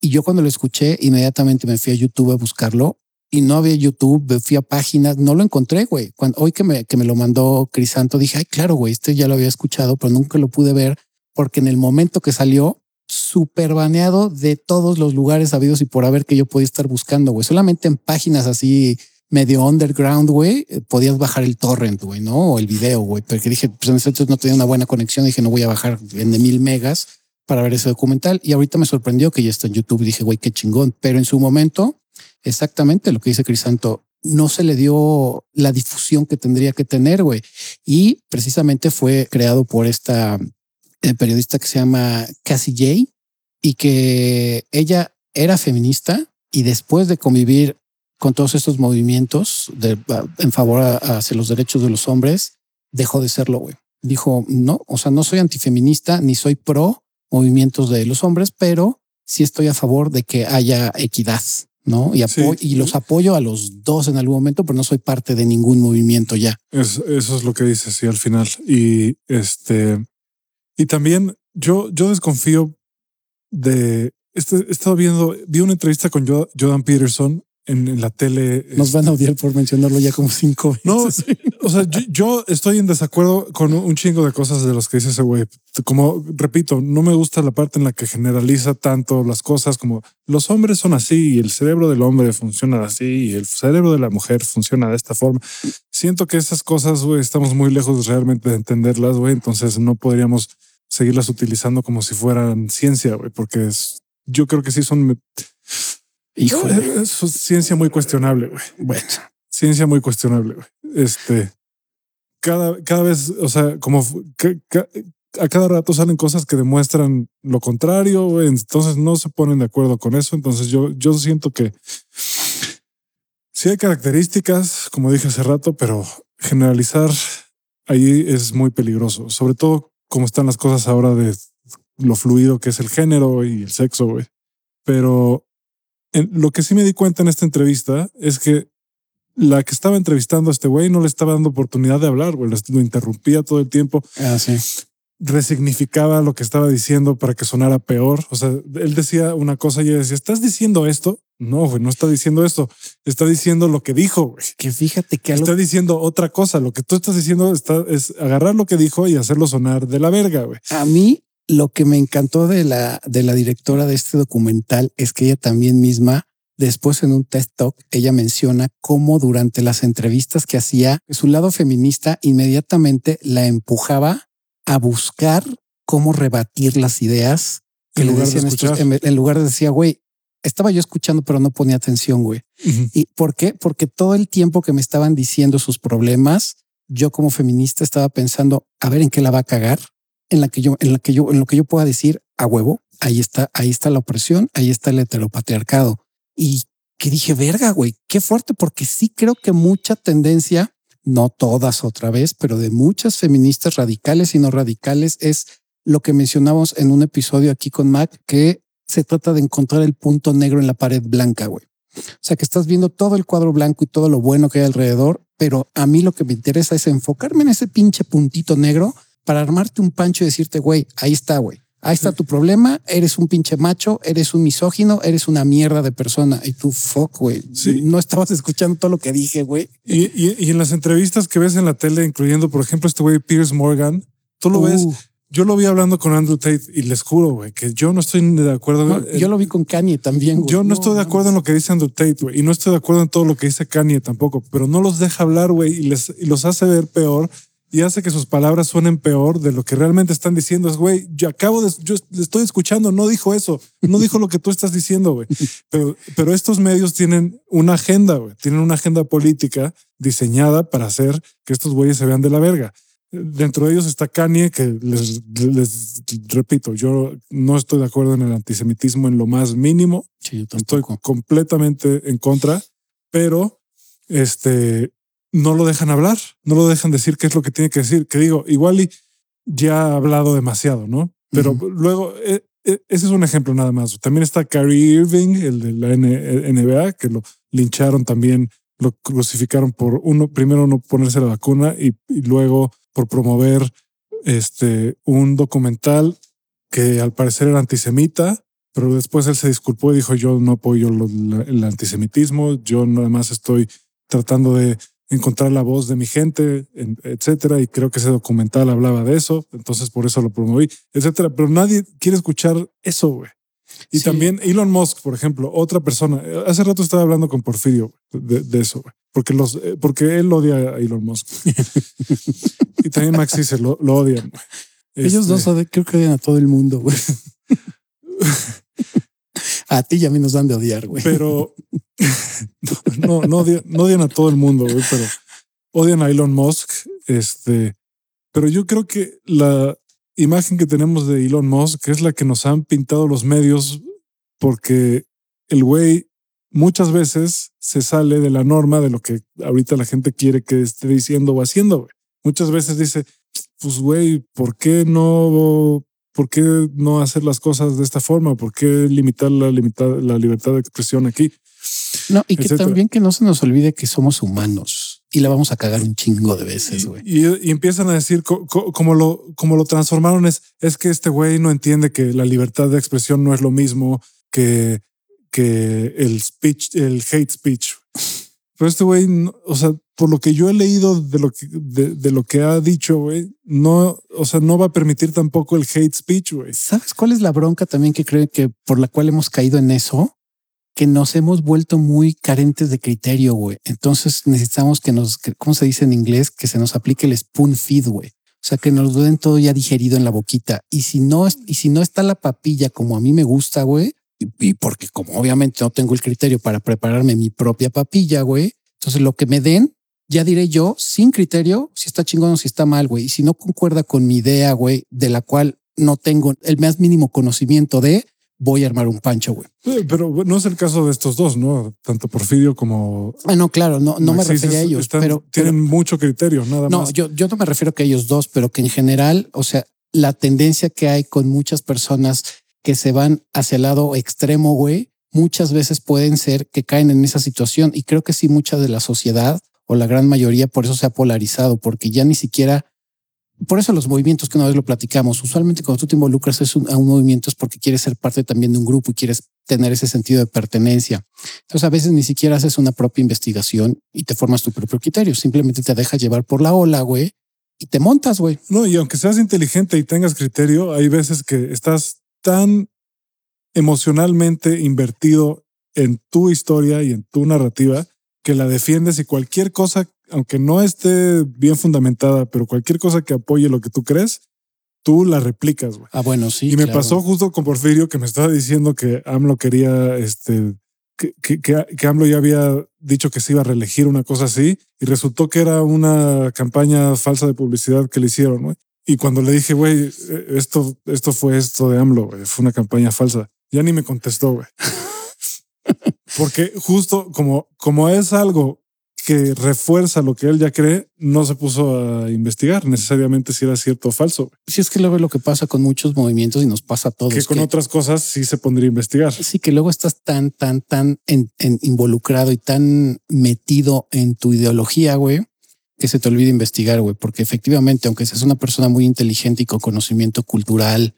[SPEAKER 2] Y yo cuando lo escuché, inmediatamente me fui a YouTube a buscarlo y no había YouTube, me fui a páginas, no lo encontré, güey. Cuando, hoy que me, que me lo mandó Crisanto, dije, ay, claro, güey, este ya lo había escuchado, pero nunca lo pude ver porque en el momento que salió, súper baneado de todos los lugares habidos y por haber que yo podía estar buscando, güey. Solamente en páginas así medio underground, güey, eh, podías bajar el torrent, güey, ¿no? O el video, güey. Porque dije, pues en ese entonces no tenía una buena conexión. Dije, no voy a bajar en de mil megas para ver ese documental. Y ahorita me sorprendió que ya está en YouTube. Dije, güey, qué chingón. Pero en su momento, exactamente lo que dice Crisanto, no se le dio la difusión que tendría que tener, güey. Y precisamente fue creado por esta periodista que se llama Cassie J y que ella era feminista y después de convivir con todos estos movimientos de, en favor a- hacia los derechos de los hombres, dejó de serlo, güey. Dijo, no, o sea, no soy antifeminista ni soy pro movimientos de los hombres, pero sí estoy a favor de que haya equidad, ¿no? Y,
[SPEAKER 1] Sí.
[SPEAKER 2] y los apoyo a los dos en algún momento, pero no soy parte de ningún movimiento ya.
[SPEAKER 1] Es- eso es lo que dice, sí, al final. Y este, y también yo, yo desconfío de este, he estado viendo, vi una entrevista con Jo- Jordan Peterson en, en la tele.
[SPEAKER 2] Nos
[SPEAKER 1] este,
[SPEAKER 2] van a odiar por mencionarlo ya como cinco veces.
[SPEAKER 1] No, o sea, yo, yo estoy en desacuerdo con un chingo de cosas de los que dice ese güey. Como repito, no me gusta la parte en la que generaliza tanto las cosas como los hombres son así y el cerebro del hombre funciona así y el cerebro de la mujer funciona de esta forma. Siento que esas cosas, güey, estamos muy lejos realmente de entenderlas, güey. Entonces no podríamos seguirlas utilizando como si fueran ciencia, güey, porque es, yo creo que sí son,
[SPEAKER 2] Híjole.
[SPEAKER 1] es ciencia muy cuestionable, güey
[SPEAKER 2] Bueno,
[SPEAKER 1] ciencia muy cuestionable. güey. Este, cada, cada vez, o sea, como a cada rato salen cosas que demuestran lo contrario, güey, entonces no se ponen de acuerdo con eso. Entonces yo, yo siento que sí hay características, como dije hace rato, pero generalizar ahí es muy peligroso, sobre todo como están las cosas ahora de lo fluido que es el género y el sexo, güey. Pero lo que sí me di cuenta en esta entrevista es que la que estaba entrevistando a este güey no le estaba dando oportunidad de hablar, güey. Lo- interrumpía todo el tiempo,
[SPEAKER 2] ah, sí.
[SPEAKER 1] resignificaba lo que estaba diciendo para que sonara peor. O sea, él decía una cosa y ella decía, ¿estás diciendo esto? No, güey, no está diciendo esto. Está diciendo lo que dijo, güey.
[SPEAKER 2] Que fíjate que algo
[SPEAKER 1] Está diciendo otra cosa. Lo que tú estás diciendo está, es agarrar lo que dijo y hacerlo sonar de la verga, güey.
[SPEAKER 2] A mí lo que me encantó de la, de la directora de este documental es que ella también misma, después en un TED Talk, ella menciona cómo durante las entrevistas que hacía, su lado feminista inmediatamente la empujaba a buscar cómo rebatir las ideas que
[SPEAKER 1] En
[SPEAKER 2] le
[SPEAKER 1] lugar de
[SPEAKER 2] decían estos,
[SPEAKER 1] escuchar.
[SPEAKER 2] en, en lugar de decía, güey, estaba yo escuchando, pero no ponía atención, güey. ¿Y por qué? Porque todo el tiempo que me estaban diciendo sus problemas, yo como feminista estaba pensando, a ver en qué la va a cagar, en la que yo, en la que yo, en lo que yo pueda decir a huevo, ahí está, ahí está la opresión, ahí está el heteropatriarcado. Y que dije, verga, güey, qué fuerte, porque sí creo que mucha tendencia, no todas otra vez, pero de muchas feministas radicales y no radicales es lo que mencionamos en un episodio aquí con Mac, que se trata de encontrar el punto negro en la pared blanca, güey. O sea, que estás viendo todo el cuadro blanco y todo lo bueno que hay alrededor, pero a mí lo que me interesa es enfocarme en ese pinche puntito negro para armarte un pancho y decirte, güey, ahí está, güey. Ahí está tu problema. Eres un pinche macho, eres un misógino, eres una mierda de persona. Y tú, fuck, güey.
[SPEAKER 1] Sí.
[SPEAKER 2] No estabas escuchando todo lo que dije, güey.
[SPEAKER 1] Y, y- y en las entrevistas que ves en la tele, incluyendo, por ejemplo, este güey Piers Morgan, tú lo ves. Yo lo vi hablando con Andrew Tate y les juro, güey, que yo no estoy de acuerdo.
[SPEAKER 2] no, yo lo vi con Kanye también, güey.
[SPEAKER 1] yo no, estoy de acuerdo en lo que dice Andrew Tate, güey, y no estoy de acuerdo en todo lo que dice Kanye tampoco, pero no los deja hablar, güey, y les y los hace ver peor y hace que sus palabras suenen peor de lo que realmente están diciendo. Es, güey, yo acabo de, yo le estoy escuchando, no dijo eso, no dijo lo que tú estás diciendo, güey. Pero, pero estos medios tienen una agenda, güey, tienen una agenda política diseñada para hacer que estos güeyes se vean de la verga. Dentro de ellos está Kanye, que les, les repito, yo no estoy de acuerdo en el antisemitismo en lo más mínimo.
[SPEAKER 2] Sí, yo
[SPEAKER 1] Estoy completamente en contra, pero este no lo dejan hablar, no lo dejan decir qué es lo que tiene que decir. Que digo, igual y ya ha hablado demasiado, ¿no? Pero luego eh, e, ese es un ejemplo nada más. También está Kyrie Irving, el de la NBA, que lo lincharon también, lo crucificaron por uno, primero no ponerse la vacuna y, luego por promover este un documental que al parecer era antisemita, pero después él se disculpó y dijo yo no apoyo el antisemitismo, yo nada más estoy tratando de encontrar la voz de mi gente, etcétera. Y creo que ese documental hablaba de eso. Entonces por eso lo promoví, etcétera. Pero nadie quiere escuchar eso, güey. Y también Elon Musk, por ejemplo, otra persona. Hace rato estaba hablando con Porfirio de, eso, güey. Porque, los, eh, porque él odia a Elon Musk. y también Max dice, lo, lo odian.
[SPEAKER 2] Ellos dos este creo que odian a todo el mundo, güey. a ti y a mí nos dan de odiar, güey.
[SPEAKER 1] Pero no, no, odian, a todo el mundo, pero odian a Elon Musk. Este, pero yo creo que la imagen que tenemos de Elon Musk es la que nos han pintado los medios porque el güey muchas veces se sale de la norma de lo que ahorita la gente quiere que esté diciendo o haciendo. Muchas veces dice, pues güey, ¿por qué no ¿por qué no hacer las cosas de esta forma? ¿Por qué limitar la, la libertad de expresión aquí?
[SPEAKER 2] No, y que también que no se nos olvide que somos humanos y la vamos a cagar un chingo de veces, güey.
[SPEAKER 1] Y, empiezan a decir como lo, como lo transformaron es, es que este güey no entiende que la libertad de expresión no es lo mismo que, que el speech, el hate speech. Pero este güey, o sea, por lo que yo he leído de lo que, de, lo que ha dicho, güey, no, o sea, no va a permitir tampoco el hate speech, güey.
[SPEAKER 2] ¿Sabes cuál es la bronca también que creo que por la cual hemos caído en eso? Que nos hemos vuelto muy carentes de criterio, güey. Entonces necesitamos que nos, ¿cómo se dice en inglés? Que se nos aplique el spoon feed, güey. O sea, que nos den todo ya digerido en la boquita. Y si no, y si no está la papilla como a mí me gusta, güey, y porque como obviamente no tengo el criterio para prepararme mi propia papilla, güey, entonces lo que me den, ya diré yo sin criterio si está chingón o si está mal, güey. Y si no concuerda con mi idea, güey, de la cual no tengo el más mínimo conocimiento de, voy a armar un pancho, güey.
[SPEAKER 1] Pero no es el caso de estos dos, ¿no? Tanto Porfirio como...
[SPEAKER 2] Ah, no, claro, no, no me refiero a ellos, pero...
[SPEAKER 1] Tienen mucho criterio, nada más.
[SPEAKER 2] No, yo, yo no me refiero a que ellos dos, pero que en general, o sea, la tendencia que hay con muchas personas que se van hacia el lado extremo, güey, muchas veces pueden ser que caen en esa situación. Y creo que sí, mucha de la sociedad o la gran mayoría por eso se ha polarizado, porque ya ni siquiera, por eso los movimientos que una vez lo platicamos, usualmente cuando tú te involucras a un movimiento es porque quieres ser parte también de un grupo y quieres tener ese sentido de pertenencia. Entonces a veces ni siquiera haces una propia investigación y te formas tu propio criterio, simplemente te dejas llevar por la ola, güey, y te montas, güey.
[SPEAKER 1] No, y aunque seas inteligente y tengas criterio, hay veces que estás tan emocionalmente invertido en tu historia y en tu narrativa que la defiendes y cualquier cosa, aunque no esté bien fundamentada, pero cualquier cosa que apoye lo que tú crees, tú la replicas.
[SPEAKER 2] Ah, bueno, sí.
[SPEAKER 1] Y me pasó justo con Porfirio que me estaba diciendo que AMLO quería, este, que, que, que, AMLO ya había dicho que se iba a reelegir una cosa así y resultó que era una campaña falsa de publicidad que le hicieron. ¿no? Y cuando le dije, güey, eh, esto, esto fue esto de AMLO, fue una campaña falsa, ya ni me contestó, güey. Porque justo como, como es algo que refuerza lo que él ya cree, no se puso a investigar necesariamente si era cierto o falso.
[SPEAKER 2] Si es que luego lo que pasa con muchos movimientos y nos pasa a todos.
[SPEAKER 1] Que con otras cosas sí se pondría a investigar.
[SPEAKER 2] Sí, que luego estás tan, tan, tan involucrado y tan metido en tu ideología, güey, que se te olvide investigar, güey, porque efectivamente, aunque seas una persona muy inteligente y con conocimiento cultural,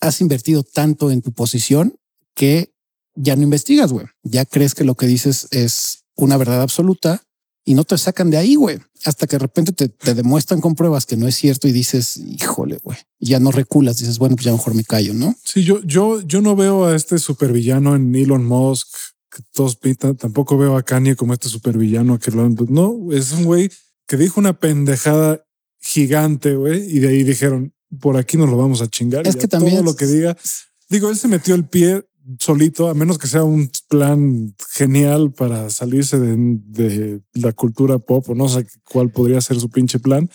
[SPEAKER 2] has invertido tanto en tu posición que ya no investigas, güey. Ya crees que lo que dices es una verdad absoluta y no te sacan de ahí, güey. Hasta que de repente te, demuestran con pruebas que no es cierto y dices, híjole, güey, ya no reculas. Dices, bueno, pues ya mejor me callo, ¿no?
[SPEAKER 1] Sí, yo, yo, yo no veo a este supervillano en Elon Musk, que todos pintan. Tampoco veo a Kanye como este supervillano que lo no es un güey que dijo una pendejada gigante, güey, y de ahí dijeron, por aquí nos lo vamos a chingar.
[SPEAKER 2] Es que también
[SPEAKER 1] todo lo que diga, digo, él se metió el pie solito, a menos que sea un plan genial para salirse de, la cultura pop o no sé cuál podría ser su pinche plan,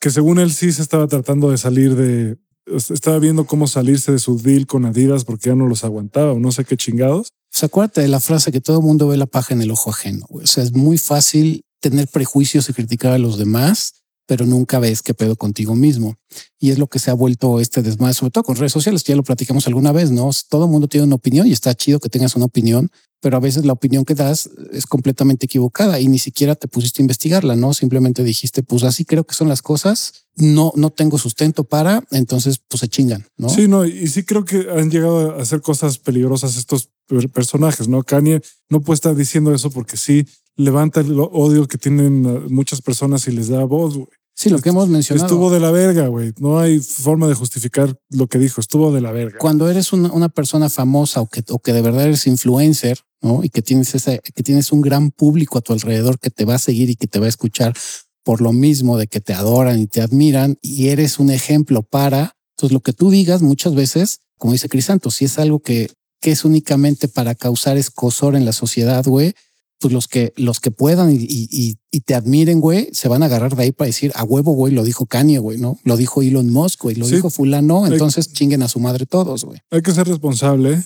[SPEAKER 1] que según él sí se estaba tratando de salir de, estaba viendo cómo salirse de su deal con Adidas porque ya no los aguantaba o no sé qué chingados.
[SPEAKER 2] Se acuérdate de la frase que todo mundo ve la paja en el ojo ajeno. O sea, es muy fácil tener prejuicios y criticar a los demás pero nunca ves qué pedo contigo mismo. Y es lo que se ha vuelto este desmadre, sobre todo con redes sociales, que ya lo platicamos alguna vez, ¿no? Todo el mundo tiene una opinión y está chido que tengas una opinión, pero a veces la opinión que das es completamente equivocada y ni siquiera te pusiste a investigarla, ¿no? Simplemente dijiste, pues así creo que son las cosas, no, no tengo sustento para, entonces pues se chingan, ¿no?
[SPEAKER 1] Sí, no, y sí creo que han llegado a hacer cosas peligrosas estos personajes, ¿no? Kanye no puede estar diciendo eso porque sí levanta el odio que tienen muchas personas y les da voz, güey.
[SPEAKER 2] Sí, lo que hemos mencionado.
[SPEAKER 1] Estuvo de la verga, güey. No hay forma de justificar lo que dijo. Estuvo de la verga.
[SPEAKER 2] Cuando eres una, una persona famosa o que, o que de verdad eres influencer, ¿no? Y que tienes ese, que tienes un gran público a tu alrededor que te va a seguir y que te va a escuchar por lo mismo de que te adoran y te admiran y eres un ejemplo para, entonces lo que tú digas muchas veces, como dice Crisanto, si es algo que, que es únicamente para causar escosor en la sociedad, güey, pues los que, los que puedan y, y, y, te admiren, güey, se van a agarrar de ahí para decir a huevo, güey, lo dijo Kanye, güey, no lo dijo Elon Musk, güey, lo dijo Fulano. Entonces chinguen a su madre todos, güey.
[SPEAKER 1] Hay que ser responsable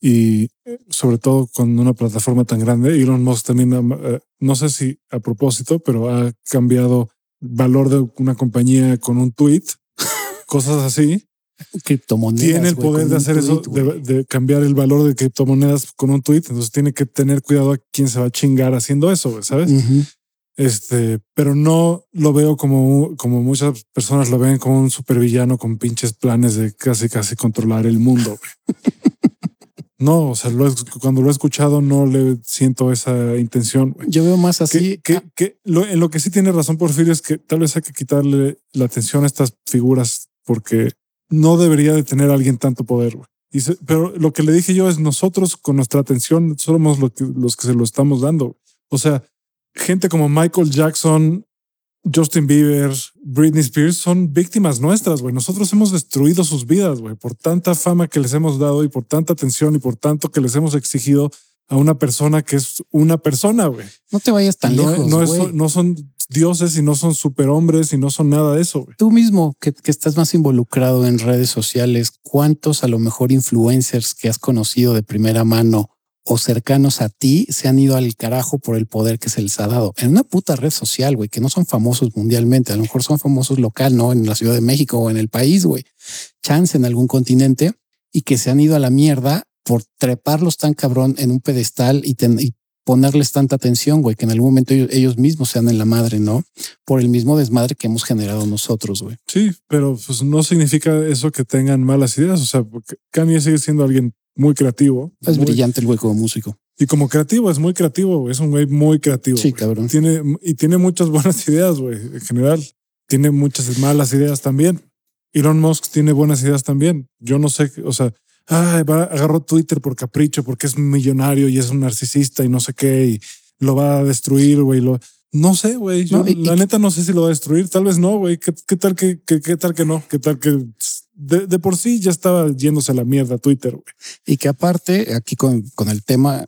[SPEAKER 1] y eh, sobre todo con una plataforma tan grande. Elon Musk también, eh, no sé si a propósito, pero ha cambiado valor de una compañía con un tweet, cosas así
[SPEAKER 2] criptomonedas.
[SPEAKER 1] Tiene el poder de hacer eso, de, cambiar el valor de criptomonedas con un tweet. Entonces tiene que tener cuidado a quién se va a chingar haciendo eso, ¿sabes? Este, pero no lo veo como, como muchas personas lo ven como un supervillano con pinches planes de casi, casi controlar el mundo. no, o sea, cuando lo he escuchado no le siento esa intención.
[SPEAKER 2] Yo veo más así.
[SPEAKER 1] Que, que, lo, en lo que sí tiene razón Porfirio es que tal vez hay que quitarle la atención a estas figuras porque no debería de tener alguien tanto poder. pero lo que le dije yo es nosotros con nuestra atención somos los que se lo estamos dando. O sea, gente como Michael Jackson, Justin Bieber, Britney Spears son víctimas nuestras. Nosotros hemos destruido sus vidas, por tanta fama que les hemos dado y por tanta atención y por tanto que les hemos exigido a una persona que es una persona, güey.
[SPEAKER 2] No te vayas tan lejos.
[SPEAKER 1] No, no son dioses y no son superhombres y no son nada de eso.
[SPEAKER 2] Tú mismo que, estás más involucrado en redes sociales, ¿cuántos a lo mejor influencers que has conocido de primera mano o cercanos a ti se han ido al carajo por el poder que se les ha dado en una puta red social, güey, que no son famosos mundialmente, a lo mejor son famosos local, no en la Ciudad de México o en el país, güey, chance en algún continente y que se han ido a la mierda por treparlos tan cabrón en un pedestal y, y ponerles tanta atención, güey, que en algún momento ellos, mismos sean en la madre, ¿no? Por el mismo desmadre que hemos generado nosotros, güey.
[SPEAKER 1] Sí, pero pues no significa eso que tengan malas ideas. O sea, porque Kanye sigue siendo alguien muy creativo.
[SPEAKER 2] Es brillante el güey como músico.
[SPEAKER 1] Y como creativo, es muy creativo, es un güey muy creativo.
[SPEAKER 2] Sí, cabrón.
[SPEAKER 1] Tiene, y tiene muchas buenas ideas, güey, en general. Tiene muchas malas ideas también. Elon Musk tiene buenas ideas también. Yo no sé, o sea, ay, agarró Twitter por capricho porque es millonario y es un narcisista y no sé qué y lo va a destruir, güey. Lo... No sé, güey. la neta no sé si lo va a destruir. Tal vez no, güey. ¿Qué, tal que, qué tal que no? ¿Qué tal que de, por sí ya estaba yéndose a la mierda Twitter, güey?
[SPEAKER 2] Y que aparte aquí con, con el tema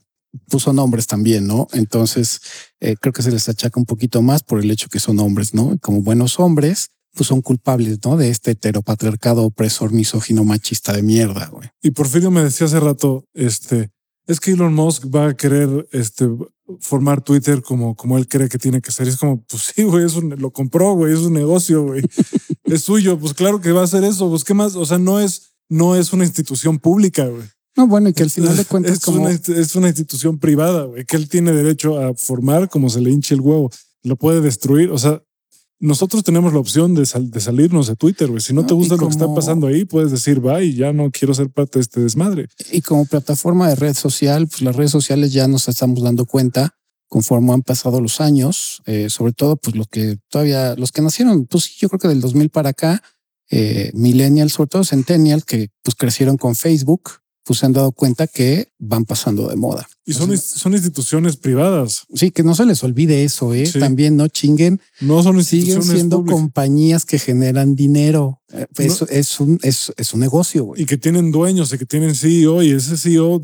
[SPEAKER 2] puso nombres también, ¿no? Entonces eh, creo que se les achaca un poquito más por el hecho que son hombres, ¿no? Como buenos hombres, pues son culpables, ¿no? De este heteropatriarcado opresor, misógino, machista de mierda, güey.
[SPEAKER 1] Y Porfirio me decía hace rato, este, es que Elon Musk va a querer, este, formar Twitter como, como él cree que tiene que ser. es como, pues sí, güey, eso lo compró, güey, es un negocio, güey. es suyo, pues claro que va a hacer eso. Pues qué más, o sea, no es, no es una institución pública, güey.
[SPEAKER 2] No, bueno, y que al final de cuentas
[SPEAKER 1] es, como... una, es una institución privada, güey, que él tiene derecho a formar como se le hinche el huevo. Lo puede destruir. O sea, nosotros tenemos la opción de, de salirnos de Twitter. Güey. Si no, te gusta lo que está pasando ahí, puedes decir, y ya no quiero ser parte de este desmadre.
[SPEAKER 2] Y como plataforma de red social, pues las redes sociales ya nos estamos dando cuenta conforme han pasado los años, eh, sobre todo pues los que todavía, los que nacieron, pues yo creo que del 2000 para acá, eh, millennials, sobre todo centennial, que pues crecieron con Facebook, pues se han dado cuenta que van pasando de moda.
[SPEAKER 1] Y son, son instituciones privadas.
[SPEAKER 2] Sí, que no se les olvide eso, ¿eh? También no chinguen.
[SPEAKER 1] No son instituciones
[SPEAKER 2] Siguen siendo compañías que generan dinero. Eh, eso es, un, es, es, un negocio, güey.
[SPEAKER 1] Y que tienen dueños y que tienen CEO y ese CEO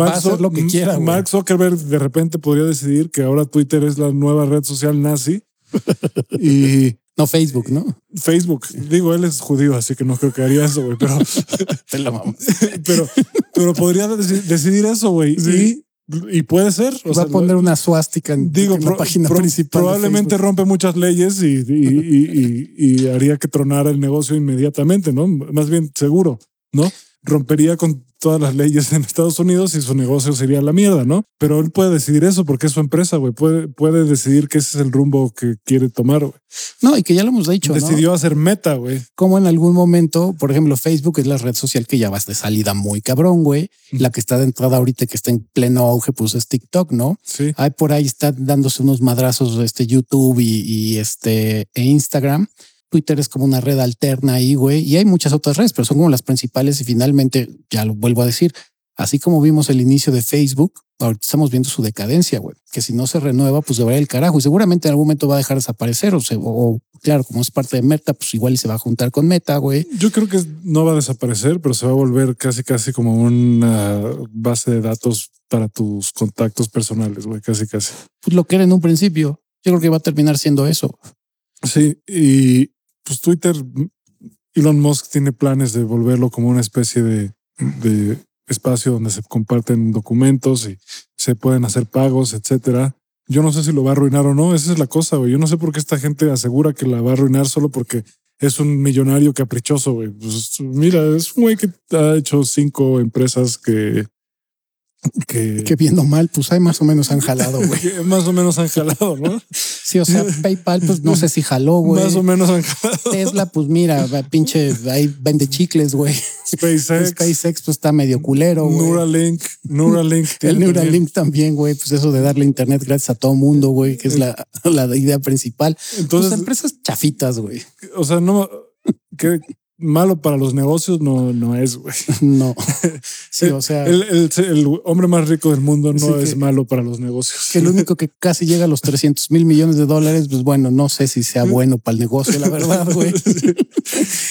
[SPEAKER 2] a hacer lo que quiera.
[SPEAKER 1] Mark Zuckerberg de repente podría decidir que ahora Twitter es la nueva red social nazi y
[SPEAKER 2] no, Facebook, ¿no?
[SPEAKER 1] Facebook. Digo, él es judío, así que no creo que haría eso, güey, pero...
[SPEAKER 2] Te la vamos.
[SPEAKER 1] pero, pero podría decidir eso, güey. Sí. Y puede ser.
[SPEAKER 2] O Va a poner una suástica en, digo, la página principal.
[SPEAKER 1] Probablemente rompe muchas leyes y, y, haría que tronara el negocio inmediatamente, ¿no? Más bien seguro, ¿no? Rompería con todas las leyes en Estados Unidos y su negocio sería la mierda, ¿no? Pero él puede decidir eso porque es su empresa, güey. Puede, puede decidir que ese es el rumbo que quiere tomar, güey.
[SPEAKER 2] No, y que ya lo hemos dicho.
[SPEAKER 1] Decidió hacer meta, güey.
[SPEAKER 2] Como en algún momento, por ejemplo, Facebook es la red social que ya va de salida muy cabrón, güey. La que está de entrada ahorita, que está en pleno auge, pues es TikTok, ¿no?
[SPEAKER 1] Sí.
[SPEAKER 2] Hay por ahí está dándose unos madrazos este YouTube y, y este e Instagram. Twitter es como una red alterna ahí, güey, y hay muchas otras redes, pero son como las principales y finalmente, ya lo vuelvo a decir, así como vimos el inicio de Facebook, ahorita estamos viendo su decadencia, güey, que si no se renueva, pues debería el carajo y seguramente en algún momento va a dejar de desaparecer o, o, claro, como es parte de Meta, pues igual y se va a juntar con Meta, güey.
[SPEAKER 1] Yo creo que no va a desaparecer, pero se va a volver casi, casi como una base de datos para tus contactos personales, güey, casi, casi.
[SPEAKER 2] Pues lo que era en un principio. Yo creo que va a terminar siendo eso.
[SPEAKER 1] Sí, y pues Twitter, Elon Musk tiene planes de volverlo como una especie de, de espacio donde se comparten documentos y se pueden hacer pagos, etcétera. Yo no sé si lo va a arruinar o no. Esa es la cosa, güey. Yo no sé por qué esta gente asegura que la va a arruinar solo porque es un millonario caprichoso, güey. Pues mira, es un güey que ha hecho cinco empresas que que,
[SPEAKER 2] que viendo mal, pues hay más o menos han jalado, güey.
[SPEAKER 1] más o menos han jalado, ¿no?
[SPEAKER 2] Sí, o sea, PayPal, pues no sé si jaló, güey.
[SPEAKER 1] Más o menos han jalado.
[SPEAKER 2] Tesla, pues mira, pinche, ahí vende chicles, güey.
[SPEAKER 1] SpaceX.
[SPEAKER 2] SpaceX, pues está medio culero, güey.
[SPEAKER 1] Neuralink, Neuralink.
[SPEAKER 2] El Neuralink también, güey, pues eso de darle internet gratis a todo mundo, güey, que es la, la idea principal. Entonces, pues empresas chafitas, güey.
[SPEAKER 1] O sea, no, que malo para los negocios no, no es, güey.
[SPEAKER 2] No. Sí, o sea.
[SPEAKER 1] El, el, hombre más rico del mundo no es malo para los negocios.
[SPEAKER 2] Que el único que casi llega a los 300 mil millones de dólares, pues bueno, no sé si sea bueno para el negocio, la verdad, güey.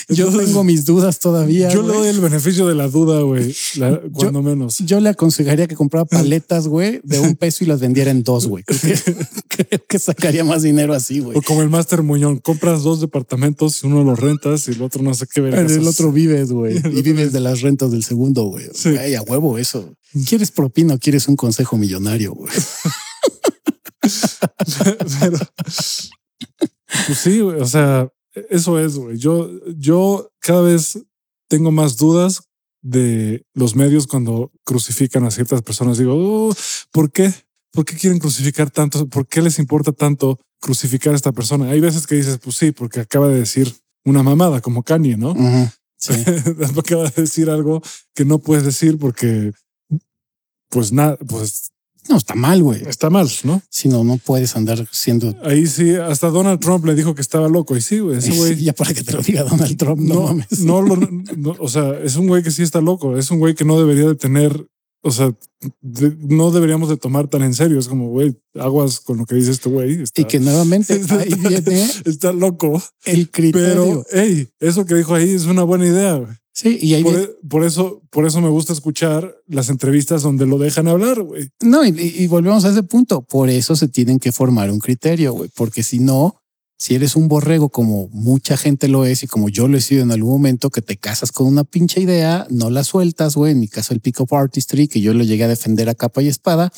[SPEAKER 2] yo tengo mis dudas todavía.
[SPEAKER 1] Yo le doy el beneficio de la duda, güey, cuando menos.
[SPEAKER 2] Yo le aconsejaría que comprara paletas, güey, de un peso y las vendiera en dos, güey. Creo, que, sacaría más dinero así, güey.
[SPEAKER 1] O como el Master Muñón, compras dos departamentos, uno los rentas y el otro no sé qué
[SPEAKER 2] en el otro vives, güey. Y vives de las rentas del segundo, güey. Sí. Ay, a huevo eso. ¿Quieres propina o quieres un consejo millonario, güey?
[SPEAKER 1] pues sí, güey. O sea, eso es, güey. Yo, yo cada vez tengo más dudas de los medios cuando crucifican a ciertas personas. Digo, oh, ¿por qué? ¿Por qué quieren crucificar tanto? ¿Por qué les importa tanto crucificar a esta persona? Hay veces que dices, pues sí, porque acaba de decir una mamada como Kanye, ¿no?
[SPEAKER 2] Sí.
[SPEAKER 1] Acaba de decir algo que no puedes decir porque, pues nada, pues.
[SPEAKER 2] No, está mal, güey.
[SPEAKER 1] Está mal, ¿no?
[SPEAKER 2] Si no, no puedes andar siendo.
[SPEAKER 1] Ahí sí, hasta Donald Trump le dijo que estaba loco. Y sí, güey, ese güey.
[SPEAKER 2] ya para que te lo diga Donald Trump, no, no mames.
[SPEAKER 1] No, no, o sea, es un güey que sí está loco. Es un güey que no debería de tener o sea, no deberíamos de tomar tan en serio. Es como, güey, aguas con lo que dice este güey.
[SPEAKER 2] Y que nuevamente ahí viene.
[SPEAKER 1] Está loco.
[SPEAKER 2] El criterio.
[SPEAKER 1] Pero, hey, eso que dijo ahí es una buena idea.
[SPEAKER 2] Sí, y ahí
[SPEAKER 1] por, e, por, eso, por eso me gusta escuchar las entrevistas donde lo dejan hablar, güey.
[SPEAKER 2] No, y, y, volvemos a ese punto. Por eso se tienen que formar un criterio, güey, porque si no, si eres un borrego como mucha gente lo es y como yo lo he sido en algún momento, que te casas con una pinche idea, no la sueltas, güey. En mi caso, el pick-up artistry, que yo lo llegué a defender a capa y espada.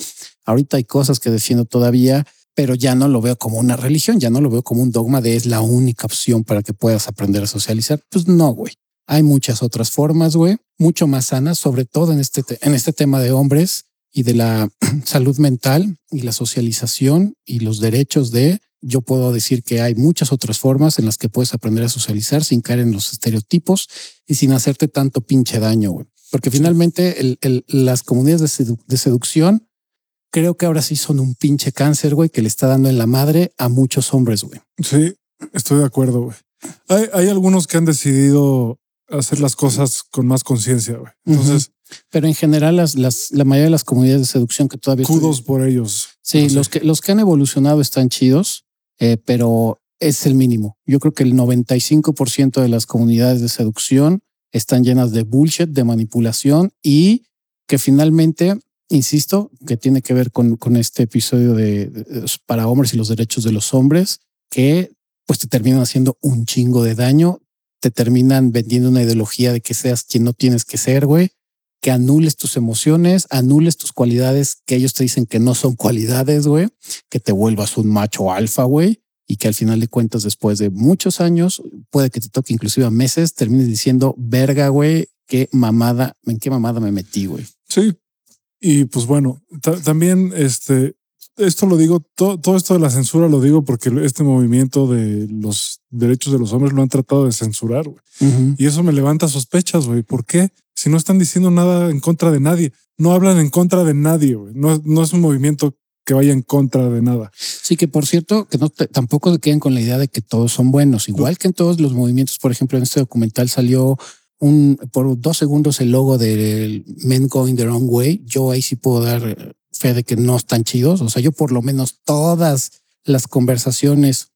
[SPEAKER 2] Ahorita hay cosas que defiendo todavía, pero ya no lo veo como una religión, ya no lo veo como un dogma de es la única opción para que puedas aprender a socializar. Pues no, güey. Hay muchas otras formas, güey, mucho más sanas, sobre todo en este, en este tema de hombres y de la salud mental y la socialización y los derechos de yo puedo decir que hay muchas otras formas en las que puedes aprender a socializar sin caer en los estereotipos y sin hacerte tanto pinche daño, güey. Porque finalmente las comunidades de, seducción creo que ahora sí son un pinche cáncer, güey, que le está dando en la madre a muchos hombres, güey.
[SPEAKER 1] Sí, estoy de acuerdo, güey. Hay, algunos que han decidido hacer las cosas con más conciencia, güey. Entonces...
[SPEAKER 2] Pero en general, las, las, la mayoría de las comunidades de seducción que todavía...
[SPEAKER 1] Kudos por ellos.
[SPEAKER 2] Sí, los, que, los que han evolucionado están chidos. Eh, pero es el mínimo. Yo creo que el 95% de las comunidades de seducción están llenas de bullshit, de manipulación y que finalmente, insisto, que tiene que ver con, con este episodio de, para hombres y los derechos de los hombres, que pues te terminan haciendo un chingo de daño, te terminan vendiendo una ideología de que seas quien no tienes que ser, güey, que anules tus emociones, anules tus cualidades que ellos te dicen que no son cualidades, güey, que te vuelvas un macho alfa, güey, y que al final de cuentas, después de muchos años, puede que te toque inclusive a meses, termines diciendo, verga, güey, qué mamada, en qué mamada me metí, güey.
[SPEAKER 1] Sí. Y pues bueno, también este, esto lo digo, todo esto de la censura lo digo porque este movimiento de los derechos de los hombres lo han tratado de censurar. güey. Y eso me levanta sospechas, güey. ¿Por qué? Si no están diciendo nada en contra de nadie, no hablan en contra de nadie. No, no es un movimiento que vaya en contra de nada.
[SPEAKER 2] Sí, que por cierto, que no tampoco se queden con la idea de que todos son buenos. Igual que en todos los movimientos, por ejemplo, en este documental salió un por dos segundos el logo del Men Going the Wrong Way. Yo ahí sí puedo dar fe de que no están chidos. O sea, yo por lo menos todas las conversaciones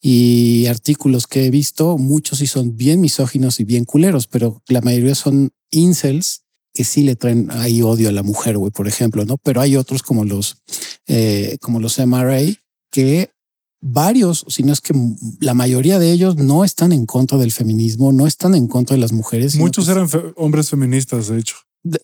[SPEAKER 2] y artículos que he visto, muchos sí son bien misóginos y bien culeros, pero la mayoría son incels que sí le traen ahí odio a la mujer, güey, por ejemplo, ¿no? Pero hay otros como los, eh, como los MRA que varios, si no es que la mayoría de ellos no están en contra del feminismo, no están en contra de las mujeres.
[SPEAKER 1] Muchos eran hombres feministas, de hecho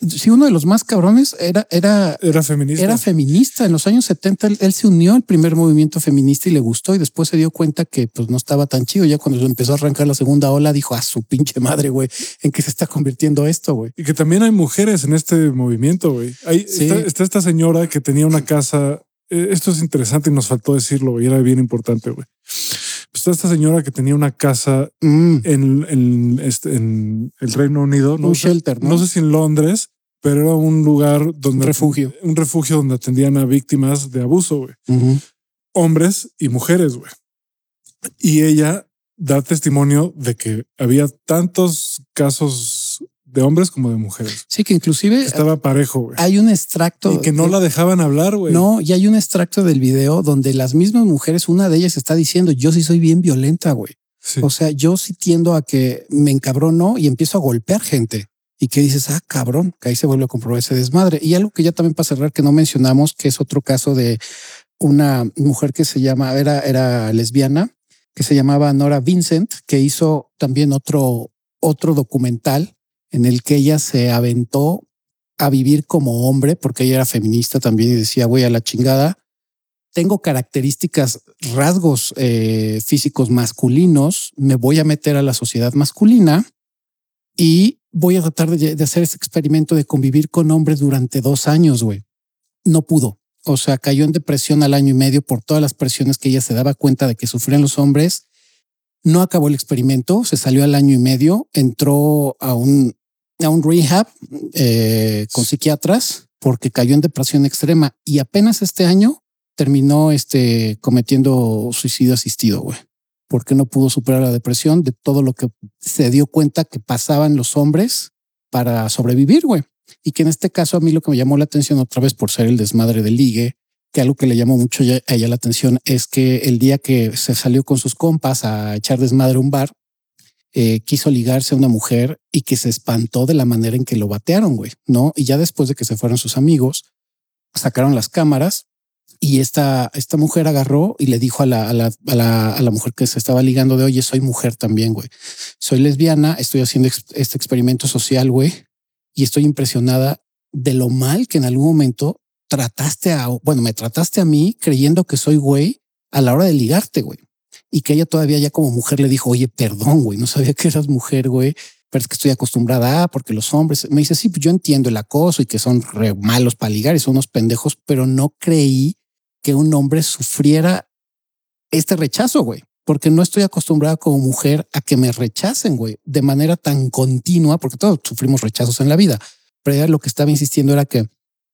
[SPEAKER 2] si uno de los más cabrones era, era,
[SPEAKER 1] era feminista.
[SPEAKER 2] Era feminista. En los años 70 él, se unió al primer movimiento feminista y le gustó y después se dio cuenta que pues no estaba tan chido. Ya cuando empezó a arrancar la segunda ola dijo a su pinche madre, güey, en qué se está convirtiendo esto, güey.
[SPEAKER 1] Y que también hay mujeres en este movimiento, güey. está, esta señora que tenía una casa. Eh, esto es interesante y nos faltó decirlo y era bien importante, güey pues esta señora que tenía una casa mm. en, este, en, el Reino Unido,
[SPEAKER 2] no, un shelter,
[SPEAKER 1] ¿no? sé si en Londres, pero era un lugar donde
[SPEAKER 2] un refugio,
[SPEAKER 1] un refugio donde atendían a víctimas de abuso, güey. Hombres y mujeres, güey. Y ella da testimonio de que había tantos casos de hombres como de mujeres.
[SPEAKER 2] Sí, que inclusive
[SPEAKER 1] estaba parejo. Güey.
[SPEAKER 2] Hay un extracto
[SPEAKER 1] y que no la dejaban hablar. güey.
[SPEAKER 2] No, y hay un extracto del video donde las mismas mujeres, una de ellas está diciendo yo sí soy bien violenta, güey. O sea, yo sí tiendo a que me encabrono y empiezo a golpear gente y que dices, ah, cabrón, que ahí se vuelve a comprobar ese desmadre. Y algo que ya también para cerrar que no mencionamos, que es otro caso de una mujer que se llama, era, era lesbiana, que se llamaba Nora Vincent, que hizo también otro, otro documental en el que ella se aventó a vivir como hombre, porque ella era feminista también y decía, voy a la chingada. Tengo características, rasgos eh, físicos masculinos, me voy a meter a la sociedad masculina y voy a tratar de, hacer ese experimento de convivir con hombres durante dos años, güey. No pudo. O sea, cayó en depresión al año y medio por todas las presiones que ella se daba cuenta de que sufrían los hombres no acabó el experimento, se salió al año y medio, entró a un, a un rehab eh, con psiquiatras porque cayó en depresión extrema y apenas este año terminó este, cometiendo suicidio asistido, güey, porque no pudo superar la depresión de todo lo que se dio cuenta que pasaban los hombres para sobrevivir, güey. Y que en este caso a mí lo que me llamó la atención otra vez por ser el desmadre del ligue que algo que le llamó mucho a ella la atención es que el día que se salió con sus compas a echar desmadre a un bar, eh, quiso ligarse a una mujer y que se espantó de la manera en que lo batearon, güey, ¿no? Y ya después de que se fueron sus amigos, sacaron las cámaras y esta, esta mujer agarró y le dijo a la, a la, a la, a la mujer que se estaba ligando de, oye, soy mujer también, güey. Soy lesbiana, estoy haciendo este experimento social, güey, y estoy impresionada de lo mal que en algún momento trataste a, bueno, me trataste a mí creyendo que soy güey a la hora de ligarte, güey. Y que ella todavía ya como mujer le dijo, oye, perdón, güey, no sabía que eras mujer, güey, pero es que estoy acostumbrada a, porque los hombres, me dice, sí, pues yo entiendo el acoso y que son re malos para ligar y son unos pendejos, pero no creí que un hombre sufriera este rechazo, güey, porque no estoy acostumbrada como mujer a que me rechacen, güey, de manera tan continua, porque todos sufrimos rechazos en la vida. Pero ella lo que estaba insistiendo era que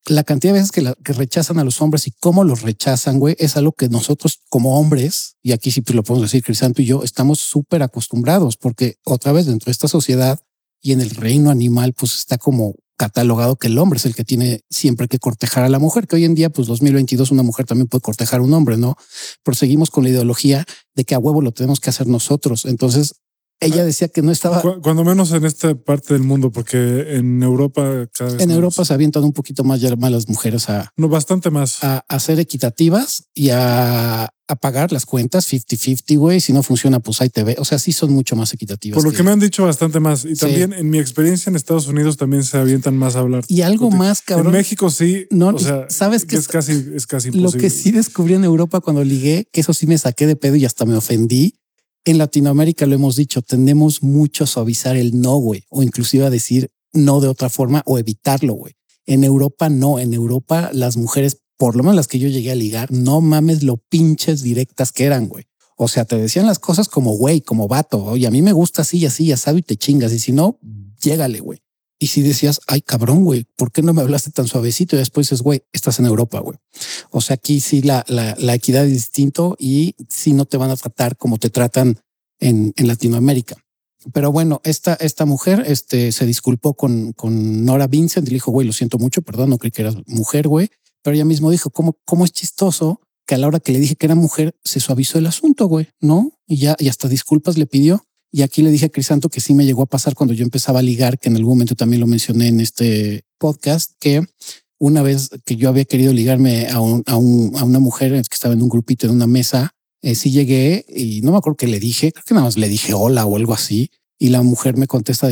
[SPEAKER 2] la cantidad de veces que, rechazan a los hombres y cómo los rechazan, güey, es algo que nosotros como hombres, y aquí sí pues lo podemos decir, Crisanto y yo, estamos súper acostumbrados, porque otra vez dentro de esta sociedad y en el reino animal, pues está como catalogado que el hombre es el que tiene siempre que cortejar a la mujer, que hoy en día, pues 2022, una mujer también puede cortejar a un hombre, ¿no? Pero seguimos con la ideología de que a huevo lo tenemos que hacer nosotros. Entonces, ella decía que no estaba.
[SPEAKER 1] Cuando menos en esta parte del mundo, porque en Europa
[SPEAKER 2] cada vez En Europa se avientan un poquito más ya las mujeres a.
[SPEAKER 1] No, bastante más.
[SPEAKER 2] A, a ser equitativas y a, a pagar las cuentas 50-50, güey. Si no funciona, pues ahí te ve. O sea, sí son mucho más equitativas.
[SPEAKER 1] Por lo que, me han dicho bastante más. Y también en mi experiencia en Estados Unidos también se avientan más a hablar.
[SPEAKER 2] Y algo más, cabrón.
[SPEAKER 1] En México sí.
[SPEAKER 2] No, o sea, sabes que
[SPEAKER 1] es, casi, es casi imposible.
[SPEAKER 2] Lo que sí descubrí en Europa cuando ligué, que eso sí me saqué de pedo y hasta me ofendí en Latinoamérica lo hemos dicho, tendemos mucho a suavizar el no, güey, o inclusive a decir no de otra forma o evitarlo, güey. En Europa no, en Europa las mujeres, por lo menos las que yo llegué a ligar, no mames lo pinches directas que eran, güey. O sea, te decían las cosas como güey, como vato. Oye, a mí me gusta así y así, ya sabes, y te chingas. Y si no, llégale, güey. Y si decías, ay, cabrón, güey, ¿por qué no me hablaste tan suavecito? Y después dices, güey, estás en Europa, güey. O sea, aquí sí la, la, la, equidad es distinto y sí no te van a tratar como te tratan en, Latinoamérica. Pero bueno, esta, esta mujer este, se disculpó con, con Nora Vincent y le dijo, güey, lo siento mucho, perdón, no creí que eras mujer, güey. Pero ella mismo dijo, ¿cómo, cómo es chistoso que a la hora que le dije que era mujer se suavizó el asunto, güey, ¿no? Y ya, y hasta disculpas le pidió. Y aquí le dije a Crisanto que sí me llegó a pasar cuando yo empezaba a ligar, que en algún momento también lo mencioné en este podcast, que una vez que yo había querido ligarme a, un, a, un, a una mujer que estaba en un grupito en una mesa, eh, sí llegué y no me acuerdo qué le dije, creo que nada más le dije hola o algo así. Y la mujer me contesta,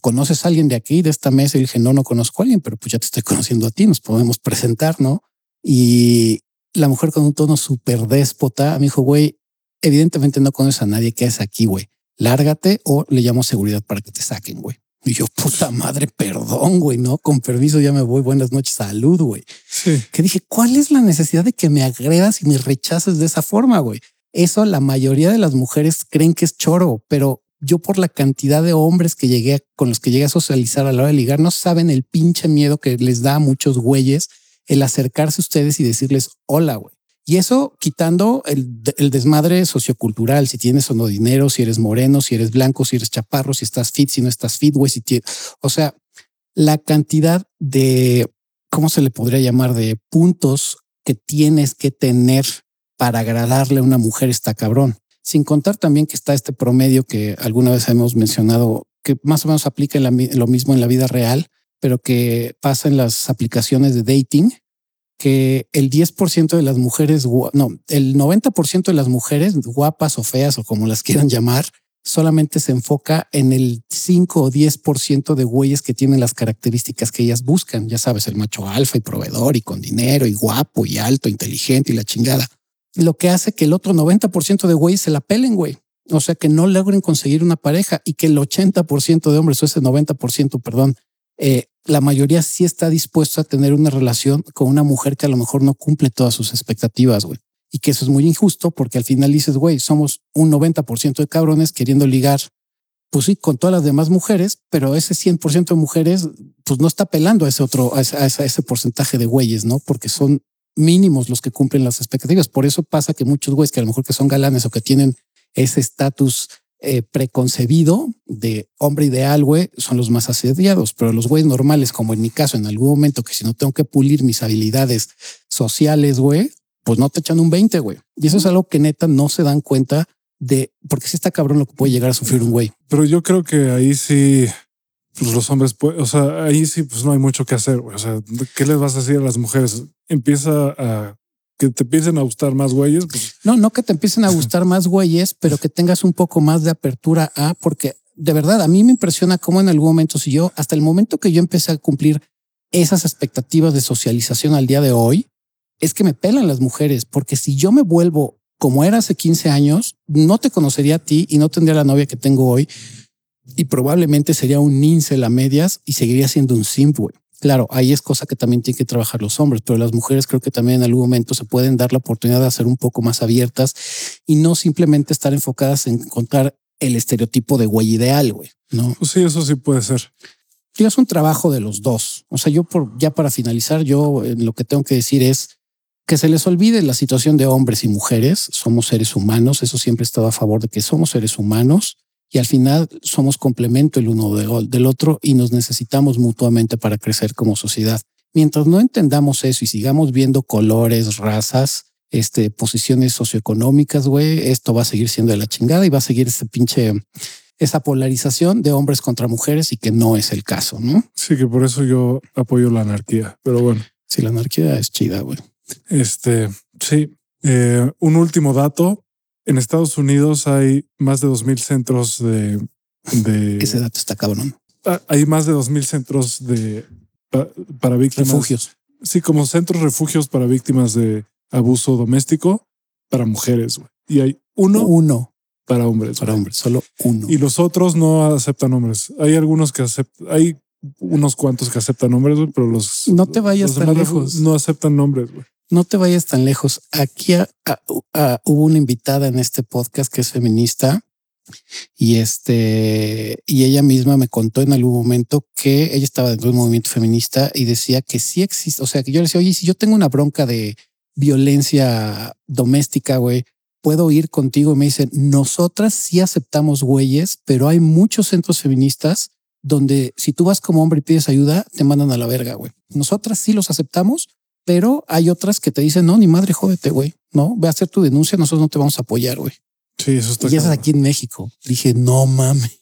[SPEAKER 2] ¿conoces a alguien de aquí, de esta mesa? Y dije, no, no conozco a alguien, pero pues ya te estoy conociendo a ti, nos podemos presentar, ¿no? Y la mujer con un tono súper déspota me dijo, güey, evidentemente no conoces a nadie que es aquí, güey lárgate o le llamo seguridad para que te saquen, güey. Y yo, puta madre, perdón, güey, no, con permiso, ya me voy. Buenas noches, salud, güey.
[SPEAKER 1] Sí.
[SPEAKER 2] Que dije, ¿cuál es la necesidad de que me agredas y me rechaces de esa forma, güey? Eso la mayoría de las mujeres creen que es choro, pero yo por la cantidad de hombres que llegué con los que llegué a socializar a la hora de ligar, no saben el pinche miedo que les da a muchos güeyes el acercarse a ustedes y decirles hola, güey. Y eso quitando el, desmadre sociocultural, si tienes o no dinero, si eres moreno, si eres blanco, si eres chaparro, si estás fit, si no estás fit, güey, si o sea, la cantidad de, ¿cómo se le podría llamar? De puntos que tienes que tener para agradarle a una mujer está cabrón. Sin contar también que está este promedio que alguna vez hemos mencionado, que más o menos aplica lo mismo en la vida real, pero que pasa en las aplicaciones de dating, que el 10% de las mujeres, no, el 90% de las mujeres guapas o feas o como las quieran llamar, solamente se enfoca en el 5 o 10% de güeyes que tienen las características que ellas buscan. Ya sabes, el macho alfa y proveedor y con dinero y guapo y alto, inteligente y la chingada. Lo que hace que el otro 90% de güeyes se la pelen, güey. O sea, que no logren conseguir una pareja y que el 80% de hombres o ese 90%, perdón, eh, la mayoría sí está dispuesto a tener una relación con una mujer que a lo mejor no cumple todas sus expectativas, güey. Y que eso es muy injusto porque al final dices, güey, somos un 90% de cabrones queriendo ligar, pues sí, con todas las demás mujeres, pero ese 100% de mujeres, pues no está pelando a ese otro, ese, ese porcentaje de güeyes, ¿no? Porque son mínimos los que cumplen las expectativas. Por eso pasa que muchos güeyes que a lo mejor que son galanes o que tienen ese estatus eh, preconcebido de hombre ideal, güey, son los más asediados, pero los güeyes normales, como en mi caso, en algún momento que si no tengo que pulir mis habilidades sociales, güey, pues no te echan un 20, güey. Y eso es algo que neta no se dan cuenta de, porque si está cabrón lo que puede llegar a sufrir un güey.
[SPEAKER 1] Pero yo creo que ahí sí, pues los hombres, o sea, ahí sí, pues no hay mucho que hacer. O sea, ¿qué les vas a decir a las mujeres? Empieza a que te empiecen a gustar más güeyes. Pues.
[SPEAKER 2] No, no que te empiecen a gustar más güeyes, pero que tengas un poco más de apertura a, porque de verdad a mí me impresiona cómo en algún momento, si yo, hasta el momento que yo empecé a cumplir esas expectativas de socialización al día de hoy, es que me pelan las mujeres, porque si yo me vuelvo como era hace 15 años, no te conocería a ti y no tendría la novia que tengo hoy y probablemente sería un incel a medias y seguiría siendo un simp, güey. Claro, ahí es cosa que también tienen que trabajar los hombres, pero las mujeres creo que también en algún momento se pueden dar la oportunidad de ser un poco más abiertas y no simplemente estar enfocadas en encontrar el estereotipo de güey ideal, güey. No,
[SPEAKER 1] pues sí, eso sí puede ser.
[SPEAKER 2] es un trabajo de los dos. O sea, yo por ya para finalizar, yo eh, lo que tengo que decir es que se les olvide la situación de hombres y mujeres. Somos seres humanos. Eso siempre he estado a favor de que somos seres humanos y al final somos complemento el uno del otro y nos necesitamos mutuamente para crecer como sociedad. Mientras no entendamos eso y sigamos viendo colores, razas, este, posiciones socioeconómicas, güey, esto va a seguir siendo de la chingada y va a seguir ese pinche esa polarización de hombres contra mujeres y que no es el caso, ¿no?
[SPEAKER 1] Sí, que por eso yo apoyo la anarquía, pero bueno.
[SPEAKER 2] Sí, la anarquía es chida, güey.
[SPEAKER 1] Este, sí. Eh, un último dato. En Estados Unidos hay más de 2.000 centros de... de
[SPEAKER 2] Ese dato está cabrón.
[SPEAKER 1] Ah, hay más de 2.000 centros de pa- para víctimas.
[SPEAKER 2] Refugios.
[SPEAKER 1] Sí, como centros refugios para víctimas de abuso doméstico para mujeres. güey. Y hay uno
[SPEAKER 2] Uno
[SPEAKER 1] para hombres.
[SPEAKER 2] para hombres, solo uno.
[SPEAKER 1] Y los otros no aceptan hombres. Hay algunos que aceptan, hay unos cuantos que aceptan hombres, güey, pero los
[SPEAKER 2] No te vayas tan lejos.
[SPEAKER 1] No aceptan nombres. güey.
[SPEAKER 2] No te vayas tan lejos. Aquí hubo una invitada en este podcast que es feminista y este y ella misma me contó en algún momento que ella estaba dentro del movimiento feminista y decía que sí existe. O sea, que yo le decía, oye, si yo tengo una bronca de violencia doméstica, güey, puedo ir contigo. Y me dicen, nosotras sí aceptamos güeyes, pero hay muchos centros feministas donde si tú vas como hombre y pides ayuda, te mandan a la verga, güey. Nosotras sí los aceptamos, pero hay otras que te dicen, no, ni madre, jódete, güey. No, ve a hacer tu denuncia, nosotros no te vamos a apoyar, güey.
[SPEAKER 1] Sí, eso está
[SPEAKER 2] Y eso es
[SPEAKER 1] cabrón.
[SPEAKER 2] aquí en México. Dije, no mames.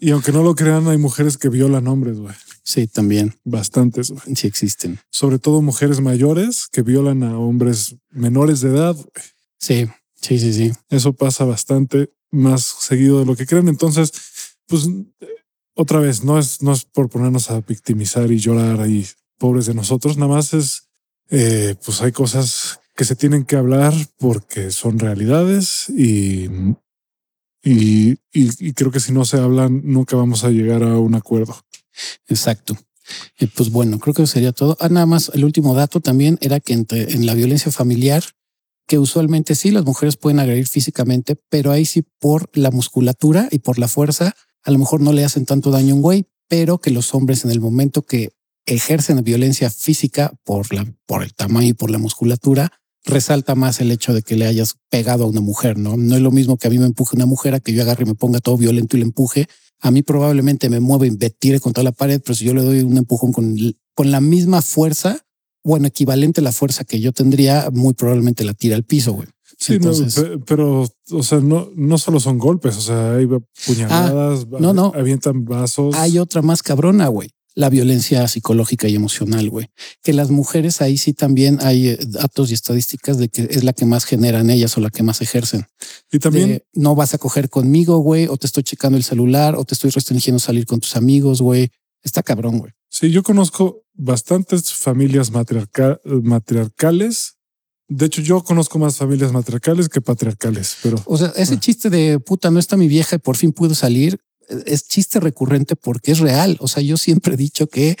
[SPEAKER 1] Y aunque no lo crean, hay mujeres que violan hombres, güey.
[SPEAKER 2] Sí, también.
[SPEAKER 1] Bastantes, güey.
[SPEAKER 2] Sí existen.
[SPEAKER 1] Sobre todo mujeres mayores que violan a hombres menores de edad.
[SPEAKER 2] Sí, sí, sí, sí.
[SPEAKER 1] Eso pasa bastante más seguido de lo que creen. Entonces, pues otra vez, no es, no es por ponernos a victimizar y llorar ahí, pobres de nosotros, nada más es, eh, pues hay cosas que se tienen que hablar porque son realidades y, y, creo que si no se hablan, nunca vamos a llegar a un acuerdo.
[SPEAKER 2] Exacto. Y pues bueno, creo que sería todo. Ah, nada más el último dato también era que entre, en la violencia familiar, que usualmente sí las mujeres pueden agredir físicamente, pero ahí sí por la musculatura y por la fuerza, a lo mejor no le hacen tanto daño a un güey, pero que los hombres en el momento que ejercen violencia física por la, por el tamaño y por la musculatura, resalta más el hecho de que le hayas pegado a una mujer, ¿no? No es lo mismo que a mí me empuje una mujer a que yo agarre y me ponga todo violento y le empuje. A mí probablemente me mueva y me tire contra la pared, pero si yo le doy un empujón con, con la misma fuerza, bueno, equivalente a la fuerza que yo tendría, muy probablemente la tira al piso, güey.
[SPEAKER 1] Sí, no,
[SPEAKER 2] Entonces,
[SPEAKER 1] pero, o sea, no, no solo son golpes, o sea, hay puñaladas,
[SPEAKER 2] no, no.
[SPEAKER 1] avientan vasos.
[SPEAKER 2] hay otra más cabrona, güey. La violencia psicológica y emocional, güey. Que las mujeres ahí sí también hay eh, datos y estadísticas de que es la que más generan ellas o la que más ejercen.
[SPEAKER 1] y también
[SPEAKER 2] de, no vas a coger conmigo, güey, o te estoy checando el celular, o te estoy restringiendo salir con tus amigos, güey. Está cabrón, güey.
[SPEAKER 1] Sí, yo conozco bastantes familias matriarca- matriarcales. De hecho, yo conozco más familias matriarcales que patriarcales, pero
[SPEAKER 2] O sea, ese
[SPEAKER 1] Ah.
[SPEAKER 2] chiste de puta, no está mi vieja y por fin pudo salir, es chiste recurrente porque es real. O sea, yo siempre he dicho que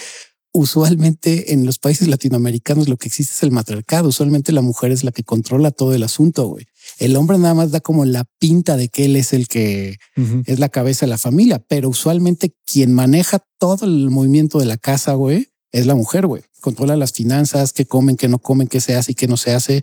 [SPEAKER 2] usualmente en los países latinoamericanos lo que existe es el matriarcado. Usualmente la mujer es la que controla todo el asunto, güey. El hombre nada más da como la pinta de que él es el que es la cabeza de la familia, pero usualmente quien maneja todo el movimiento de la casa, güey, es la mujer, güey. Controla las finanzas, qué comen, qué no comen, qué se hace y qué no se hace,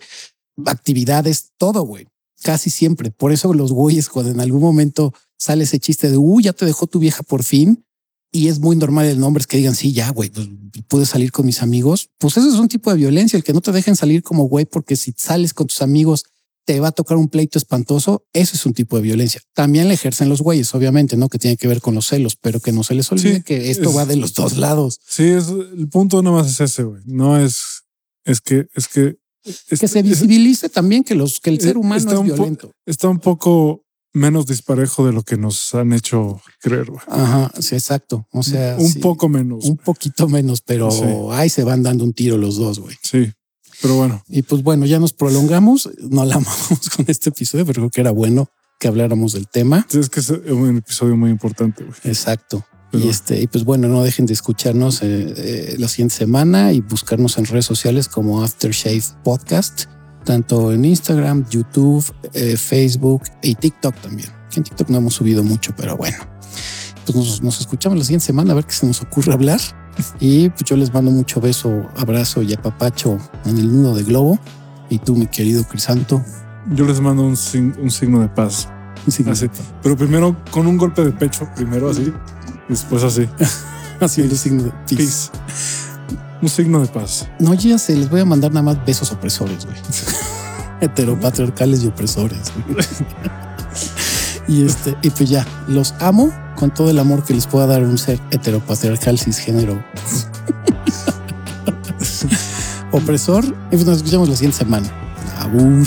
[SPEAKER 2] actividades, todo, güey. Casi siempre. Por eso los güeyes, cuando en algún momento sale ese chiste de, uy, ya te dejó tu vieja por fin. Y es muy normal el nombre es que digan, sí, ya, güey, pues pude salir con mis amigos. Pues eso es un tipo de violencia, el que no te dejen salir como güey, porque si sales con tus amigos te va a tocar un pleito espantoso. Eso es un tipo de violencia. También le ejercen los güeyes, obviamente, no que tiene que ver con los celos, pero que no se les olvide
[SPEAKER 1] Sí,
[SPEAKER 2] que esto
[SPEAKER 1] es-
[SPEAKER 2] va de los dos lados.
[SPEAKER 1] sí, es el punto nada más es ese, güey. No es, es que, es que, es-
[SPEAKER 2] Que se
[SPEAKER 1] es-
[SPEAKER 2] visibilice también que los que el
[SPEAKER 1] Eh,
[SPEAKER 2] ser humano es
[SPEAKER 1] po-
[SPEAKER 2] violento.
[SPEAKER 1] está un poco menos disparejo de lo que nos han hecho creer, güey.
[SPEAKER 2] Ajá, sí, exacto. O sea,
[SPEAKER 1] un
[SPEAKER 2] sí,
[SPEAKER 1] poco menos.
[SPEAKER 2] un poquito menos, pero
[SPEAKER 1] Sí.
[SPEAKER 2] ahí se van dando un tiro los dos, güey.
[SPEAKER 1] Sí, pero bueno,
[SPEAKER 2] Y pues bueno, ya nos prolongamos, no la amamos con este episodio, pero creo que era bueno que habláramos del tema.
[SPEAKER 1] es que es un episodio muy importante, güey.
[SPEAKER 2] Exacto.
[SPEAKER 1] Pero-
[SPEAKER 2] Y este, y pues bueno, no dejen de escucharnos eh, eh, la siguiente semana y buscarnos en redes sociales como Aftershave Podcast, tanto en Instagram, YouTube, eh, Facebook y TikTok también. En TikTok no hemos subido mucho, pero bueno. Pues nos, nos escuchamos la siguiente semana a ver qué se nos ocurre hablar. Y pues yo les mando mucho beso, abrazo y apapacho en el nudo de globo. Y tú, mi querido Crisanto,
[SPEAKER 1] Yo les mando un, un signo de paz. Así. Pero primero con un golpe de pecho, primero así, después así.
[SPEAKER 2] haciendo signo de peace.
[SPEAKER 1] Peace. Un signo de paz.
[SPEAKER 2] No, ya sé, les voy a mandar nada más besos opresores, güey. Heteropatriarcales y opresores. Y este, y pues ya, los amo con todo el amor que les pueda dar un ser heteropatriarcal cisgénero opresor. Y pues nos escuchamos la siguiente semana. Abur.